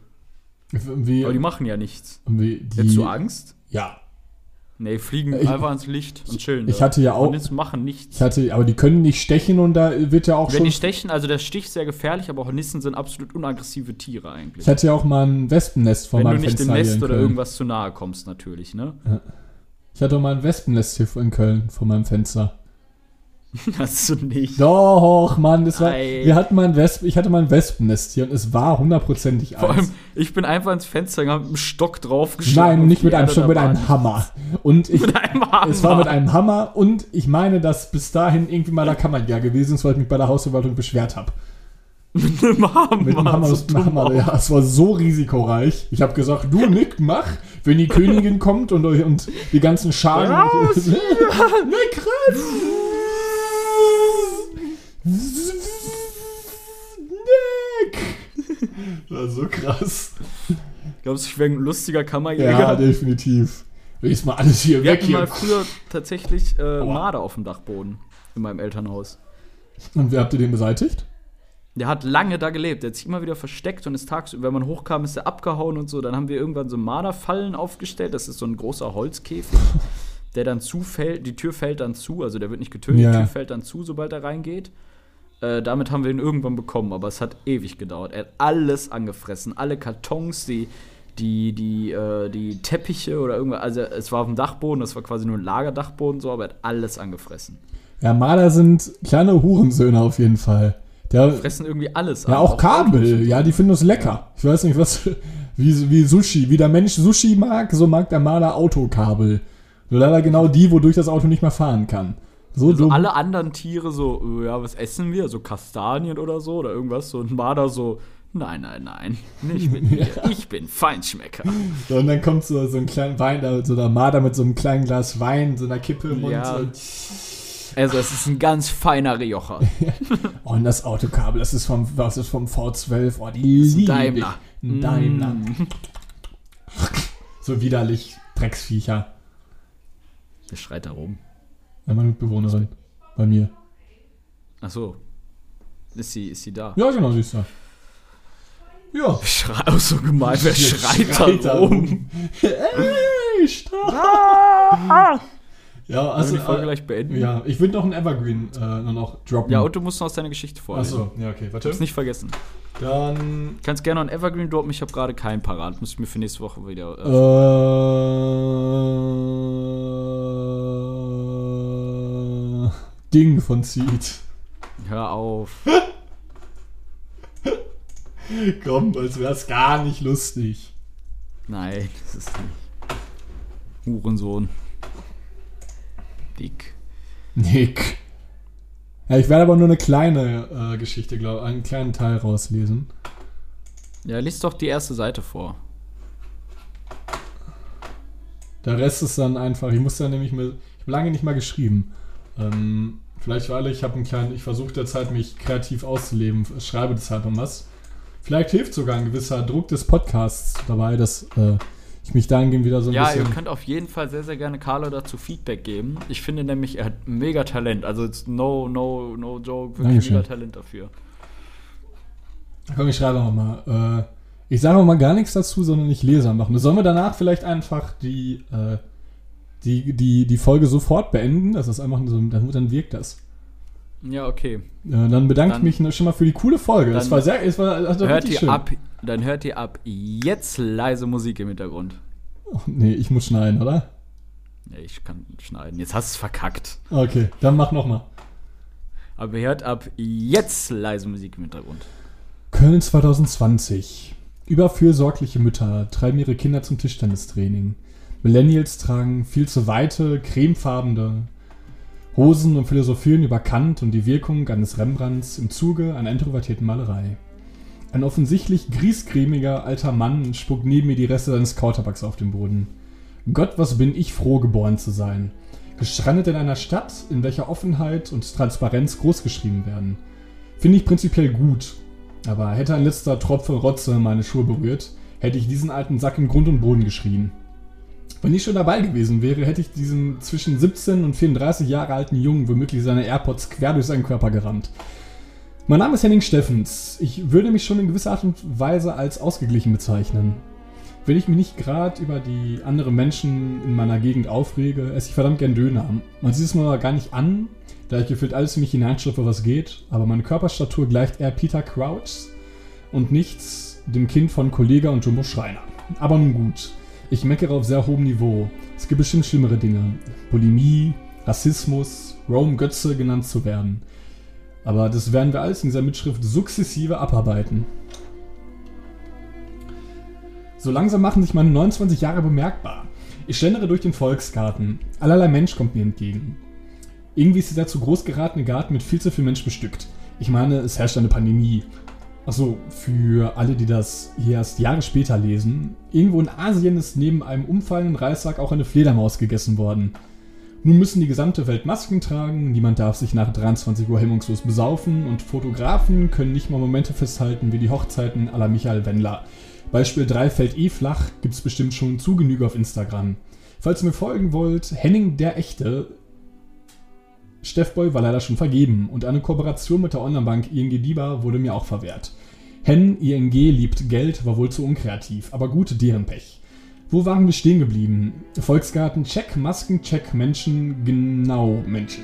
wie, Aber die machen ja nichts. die, Hättest du Angst? Ja. Nee, fliegen Ich- einfach ins Licht und chillen. ich da. hatte ja auch- Hornissen machen nichts. Ich hatte, aber die können nicht stechen und da wird ja auch Wenn schon. die stechen, also der Stich ist sehr gefährlich, aber Hornissen sind absolut unaggressive Tiere eigentlich. Ich hatte ja auch mal ein Wespennest vor Wenn du meinem nicht dem Fenster hier Nest in oder irgendwas zu nahe kommst, natürlich, ne? Ich hatte auch mal ein Wespennest hier in Köln vor meinem Fenster. Hast du nicht. Doch, Mann, das war. Ei. Wir hatten mal ein Wesp, ich hatte mal ein Wespennest hier und es war hundertprozentig Vor eins. allem, ich bin einfach ins Fenster gegangen, mit einem Stock draufgeschlagen. Nein, nicht mit einem Stock, mit einem. Hammer. Und ich, Mit einem Hammer. es war mit einem Hammer und ich meine, dass bis dahin irgendwie mal der Kammerjäger gewesen ist, weil ich mich bei der Hausverwaltung beschwert habe. mit einem Hammer. Mit dem Hammer, so mit Hammer ja, es war so risikoreich. Ich habe gesagt, du Nick, mach, wenn die Königin kommt und, und die ganzen Schalen. Raus Nick, renn! Nick! Das war so krass. Glaubst du, ich wäre ein lustiger Kammerjäger? Ja, definitiv. Ist mal alles hier Wir weg hatten mal hier. früher tatsächlich äh. Marder auf dem Dachboden in meinem Elternhaus. Und wer habt ihr den beseitigt? Der hat lange da gelebt. Der hat sich immer wieder versteckt und ist tagsüber, wenn man hochkam, ist er abgehauen und so. Dann haben wir irgendwann so Marderfallen aufgestellt. Das ist so ein großer Holzkäfig, der dann zufällt. Die Tür fällt dann zu, also der wird nicht getötet. Ja. Die Tür fällt dann zu, sobald er reingeht. Äh, damit haben wir ihn irgendwann bekommen, aber es hat ewig gedauert. Er hat alles angefressen. Alle Kartons, die, die, die, äh, die Teppiche oder irgendwas. Also es war auf dem Dachboden, das war quasi nur ein Lagerdachboden so, aber er hat alles angefressen. Ja, Marder sind kleine Hurensöhne auf jeden Fall. Der, Fressen irgendwie alles ja, an, auch Kabel. Ja, die finden es lecker. Ich weiß nicht, was. Wie, wie Sushi. Wie der Mensch Sushi mag, so mag der Marder Autokabel. Nur leider genau die, wodurch das Auto nicht mehr fahren kann. So Also dumm. alle anderen Tiere so, äh, ja, was essen wir? So Kastanien oder so oder irgendwas. So ein Marder so, nein, nein, nein, nicht mit mir. Ich bin Feinschmecker. Und dann kommt so, so ein kleiner Wein, so der Marder mit so einem kleinen Glas Wein, so einer Kippe im Mund. Ja. So. Also es ist ein ganz feiner Rioja. Oh, und das Autokabel, das ist vom, das ist vom V12. Oh, die ist ein liebe Daimler. Ein Daimler. Mm. So widerlich, Drecksviecher. Wer schreit da rum? Meine Mitbewohnerin. Bei mir. Ach so. Ist sie, ist sie da? Ja, genau, siehst du. Ja. Schrei auch so gemein, wer Jetzt schreit, da rum? Ey, stopp. Ja, Also die Folge Äh, gleich beenden? ja, ich würde noch einen Evergreen äh, noch droppen. Ja, und du musst noch aus deiner Geschichte vorlesen. Achso, ja, okay, warte. Hab's nicht vergessen. Dann. Kannst gerne noch ein Evergreen droppen, ich habe gerade keinen parat. Muss ich mir für nächste Woche wieder. Äh, Ding von Seed. Hör auf. Komm, als wär's gar nicht lustig. Nein, das ist nicht. Hurensohn. Dick. Nick. Ja, ich werde aber nur eine kleine äh, Geschichte, glaube einen kleinen Teil rauslesen. Ja, lies doch die erste Seite vor. Der Rest ist dann einfach, ich muss dann nämlich mal, ich habe lange nicht mal geschrieben. Ähm, vielleicht weil ich habe einen kleinen, ich versuche derzeit mich kreativ auszuleben, schreibe deshalb um was. Vielleicht hilft sogar ein gewisser Druck des Podcasts dabei, dass äh, ich mich dahingehend wieder so ein Ja, ihr bisschen. könnt auf jeden Fall sehr, sehr gerne Carlo dazu Feedback geben. Ich finde nämlich, er hat mega Talent. Also, it's no, no, no joke. Wirklich Dankeschön. mega Talent dafür. Komm, ich schreibe nochmal. Äh, ich sage auch mal gar nichts dazu, sondern ich lese einfach. Sollen wir danach vielleicht einfach die, äh, die, die, die Folge sofort beenden? Das ist einfach so, dann, dann wirkt das. Ja, okay. Äh, dann bedanke ich mich schon mal für die coole Folge. Dann war sehr, es war, das war Hört ihr schön. ab, dann hört ihr ab jetzt leise Musik im Hintergrund. Oh, nee, ich muss schneiden, oder? Ja, ich kann schneiden. Jetzt hast du es verkackt. Okay, dann mach nochmal. Aber hört ab jetzt leise Musik im Hintergrund. Köln 2020. Überfürsorgliche Mütter treiben ihre Kinder zum Tischtennistraining. Millennials tragen viel zu weite, cremefarbene Hosen und philosophieren über Kant und die Wirkung eines Rembrandts im Zuge einer introvertierten Malerei. Ein offensichtlich griesgrämiger alter Mann spuckt neben mir die Reste seines Kautabaks auf den Boden. Gott, was bin ich froh, geboren zu sein. Gestrandet in einer Stadt, in welcher Offenheit und Transparenz großgeschrieben werden. Finde ich prinzipiell gut, aber hätte ein letzter Tropfen Rotze meine Schuhe berührt, hätte ich diesen alten Sack in Grund und Boden geschrien. Wenn ich schon dabei gewesen wäre, hätte ich diesen zwischen 17 und 34 Jahre alten Jungen womöglich seine AirPods quer durch seinen Körper gerammt. Mein Name ist Henning Steffens. Ich würde mich schon in gewisser Art und Weise als ausgeglichen bezeichnen. Wenn ich mich nicht gerade über die anderen Menschen in meiner Gegend aufrege, esse ich verdammt gern Döner. Man sieht es mir aber gar nicht an, da ich gefühlt alles in mich hineinschlüpfe, was geht, aber meine Körperstatur gleicht eher Peter Crouch und nichts dem Kind von Kollega und Jumbo Schreiner. Aber nun gut, ich meckere auf sehr hohem Niveau. Es gibt bestimmt schlimmere Dinge. Bulimie, Rassismus, Rome Götze genannt zu werden. Aber das werden wir alles in dieser Mitschrift sukzessive abarbeiten. So langsam machen sich meine 29 Jahre bemerkbar. Ich schlendere durch den Volksgarten. Allerlei Mensch kommt mir entgegen. Irgendwie ist dieser zu groß geratene Garten mit viel zu viel Mensch bestückt. Ich meine, es herrscht eine Pandemie. Achso, für alle, die das hier erst Jahre später lesen. Irgendwo in Asien ist neben einem umfallenden Reissack auch eine Fledermaus gegessen worden. Nun müssen die gesamte Welt Masken tragen, niemand darf sich nach 23 Uhr hemmungslos besaufen und Fotografen können nicht mal Momente festhalten wie die Hochzeiten aller Michael Wendler. Beispiel 3 fällt eh flach, gibt's bestimmt schon zu Genüge auf Instagram. Falls ihr mir folgen wollt, Henning der Echte Steffboy war leider schon vergeben und eine Kooperation mit der Online-Bank ING DIBA wurde mir auch verwehrt. Hen ING liebt Geld war wohl zu unkreativ, aber gut, deren Pech. Wo waren wir stehen geblieben? Volksgarten, check, Masken, check, Menschen, genau, Menschen.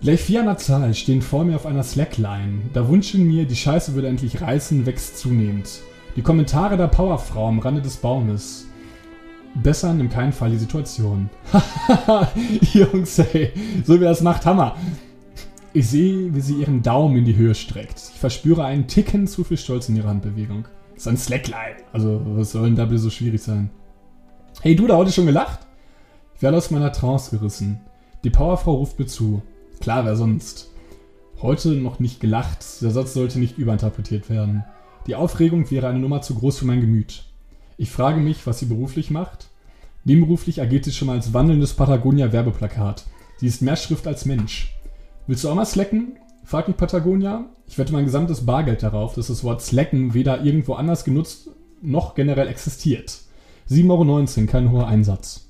Gleich vier an der Zahl stehen vor mir auf einer Slackline. Da wünschen mir, die Scheiße würde endlich reißen, wächst zunehmend. Die Kommentare der Powerfrau am Rande des Baumes. Bessern in keinem Fall die Situation. Jungs, ey, so wie es macht, Hammer. Ich sehe, wie sie ihren Daumen in die Höhe streckt. Ich verspüre einen Ticken zu viel Stolz in ihrer Handbewegung. Das ist ein Slackline. Also, was soll denn da bitte so schwierig sein? Hey, du, da heute schon gelacht? Ich werde aus meiner Trance gerissen. Die Powerfrau ruft mir zu. Klar, wer sonst? Heute noch nicht gelacht. Der Satz sollte nicht überinterpretiert werden. Die Aufregung wäre eine Nummer zu groß für mein Gemüt. Ich frage mich, was sie beruflich macht. Nebenberuflich agiert sie schon mal als wandelndes Patagonia-Werbeplakat. Sie ist mehr Schrift als Mensch. Willst du auch mal slacken? fragt mich Patagonia. Ich wette mein gesamtes Bargeld darauf, dass das Wort slacken weder irgendwo anders genutzt noch generell existiert. 7,19 Euro, kein hoher Einsatz.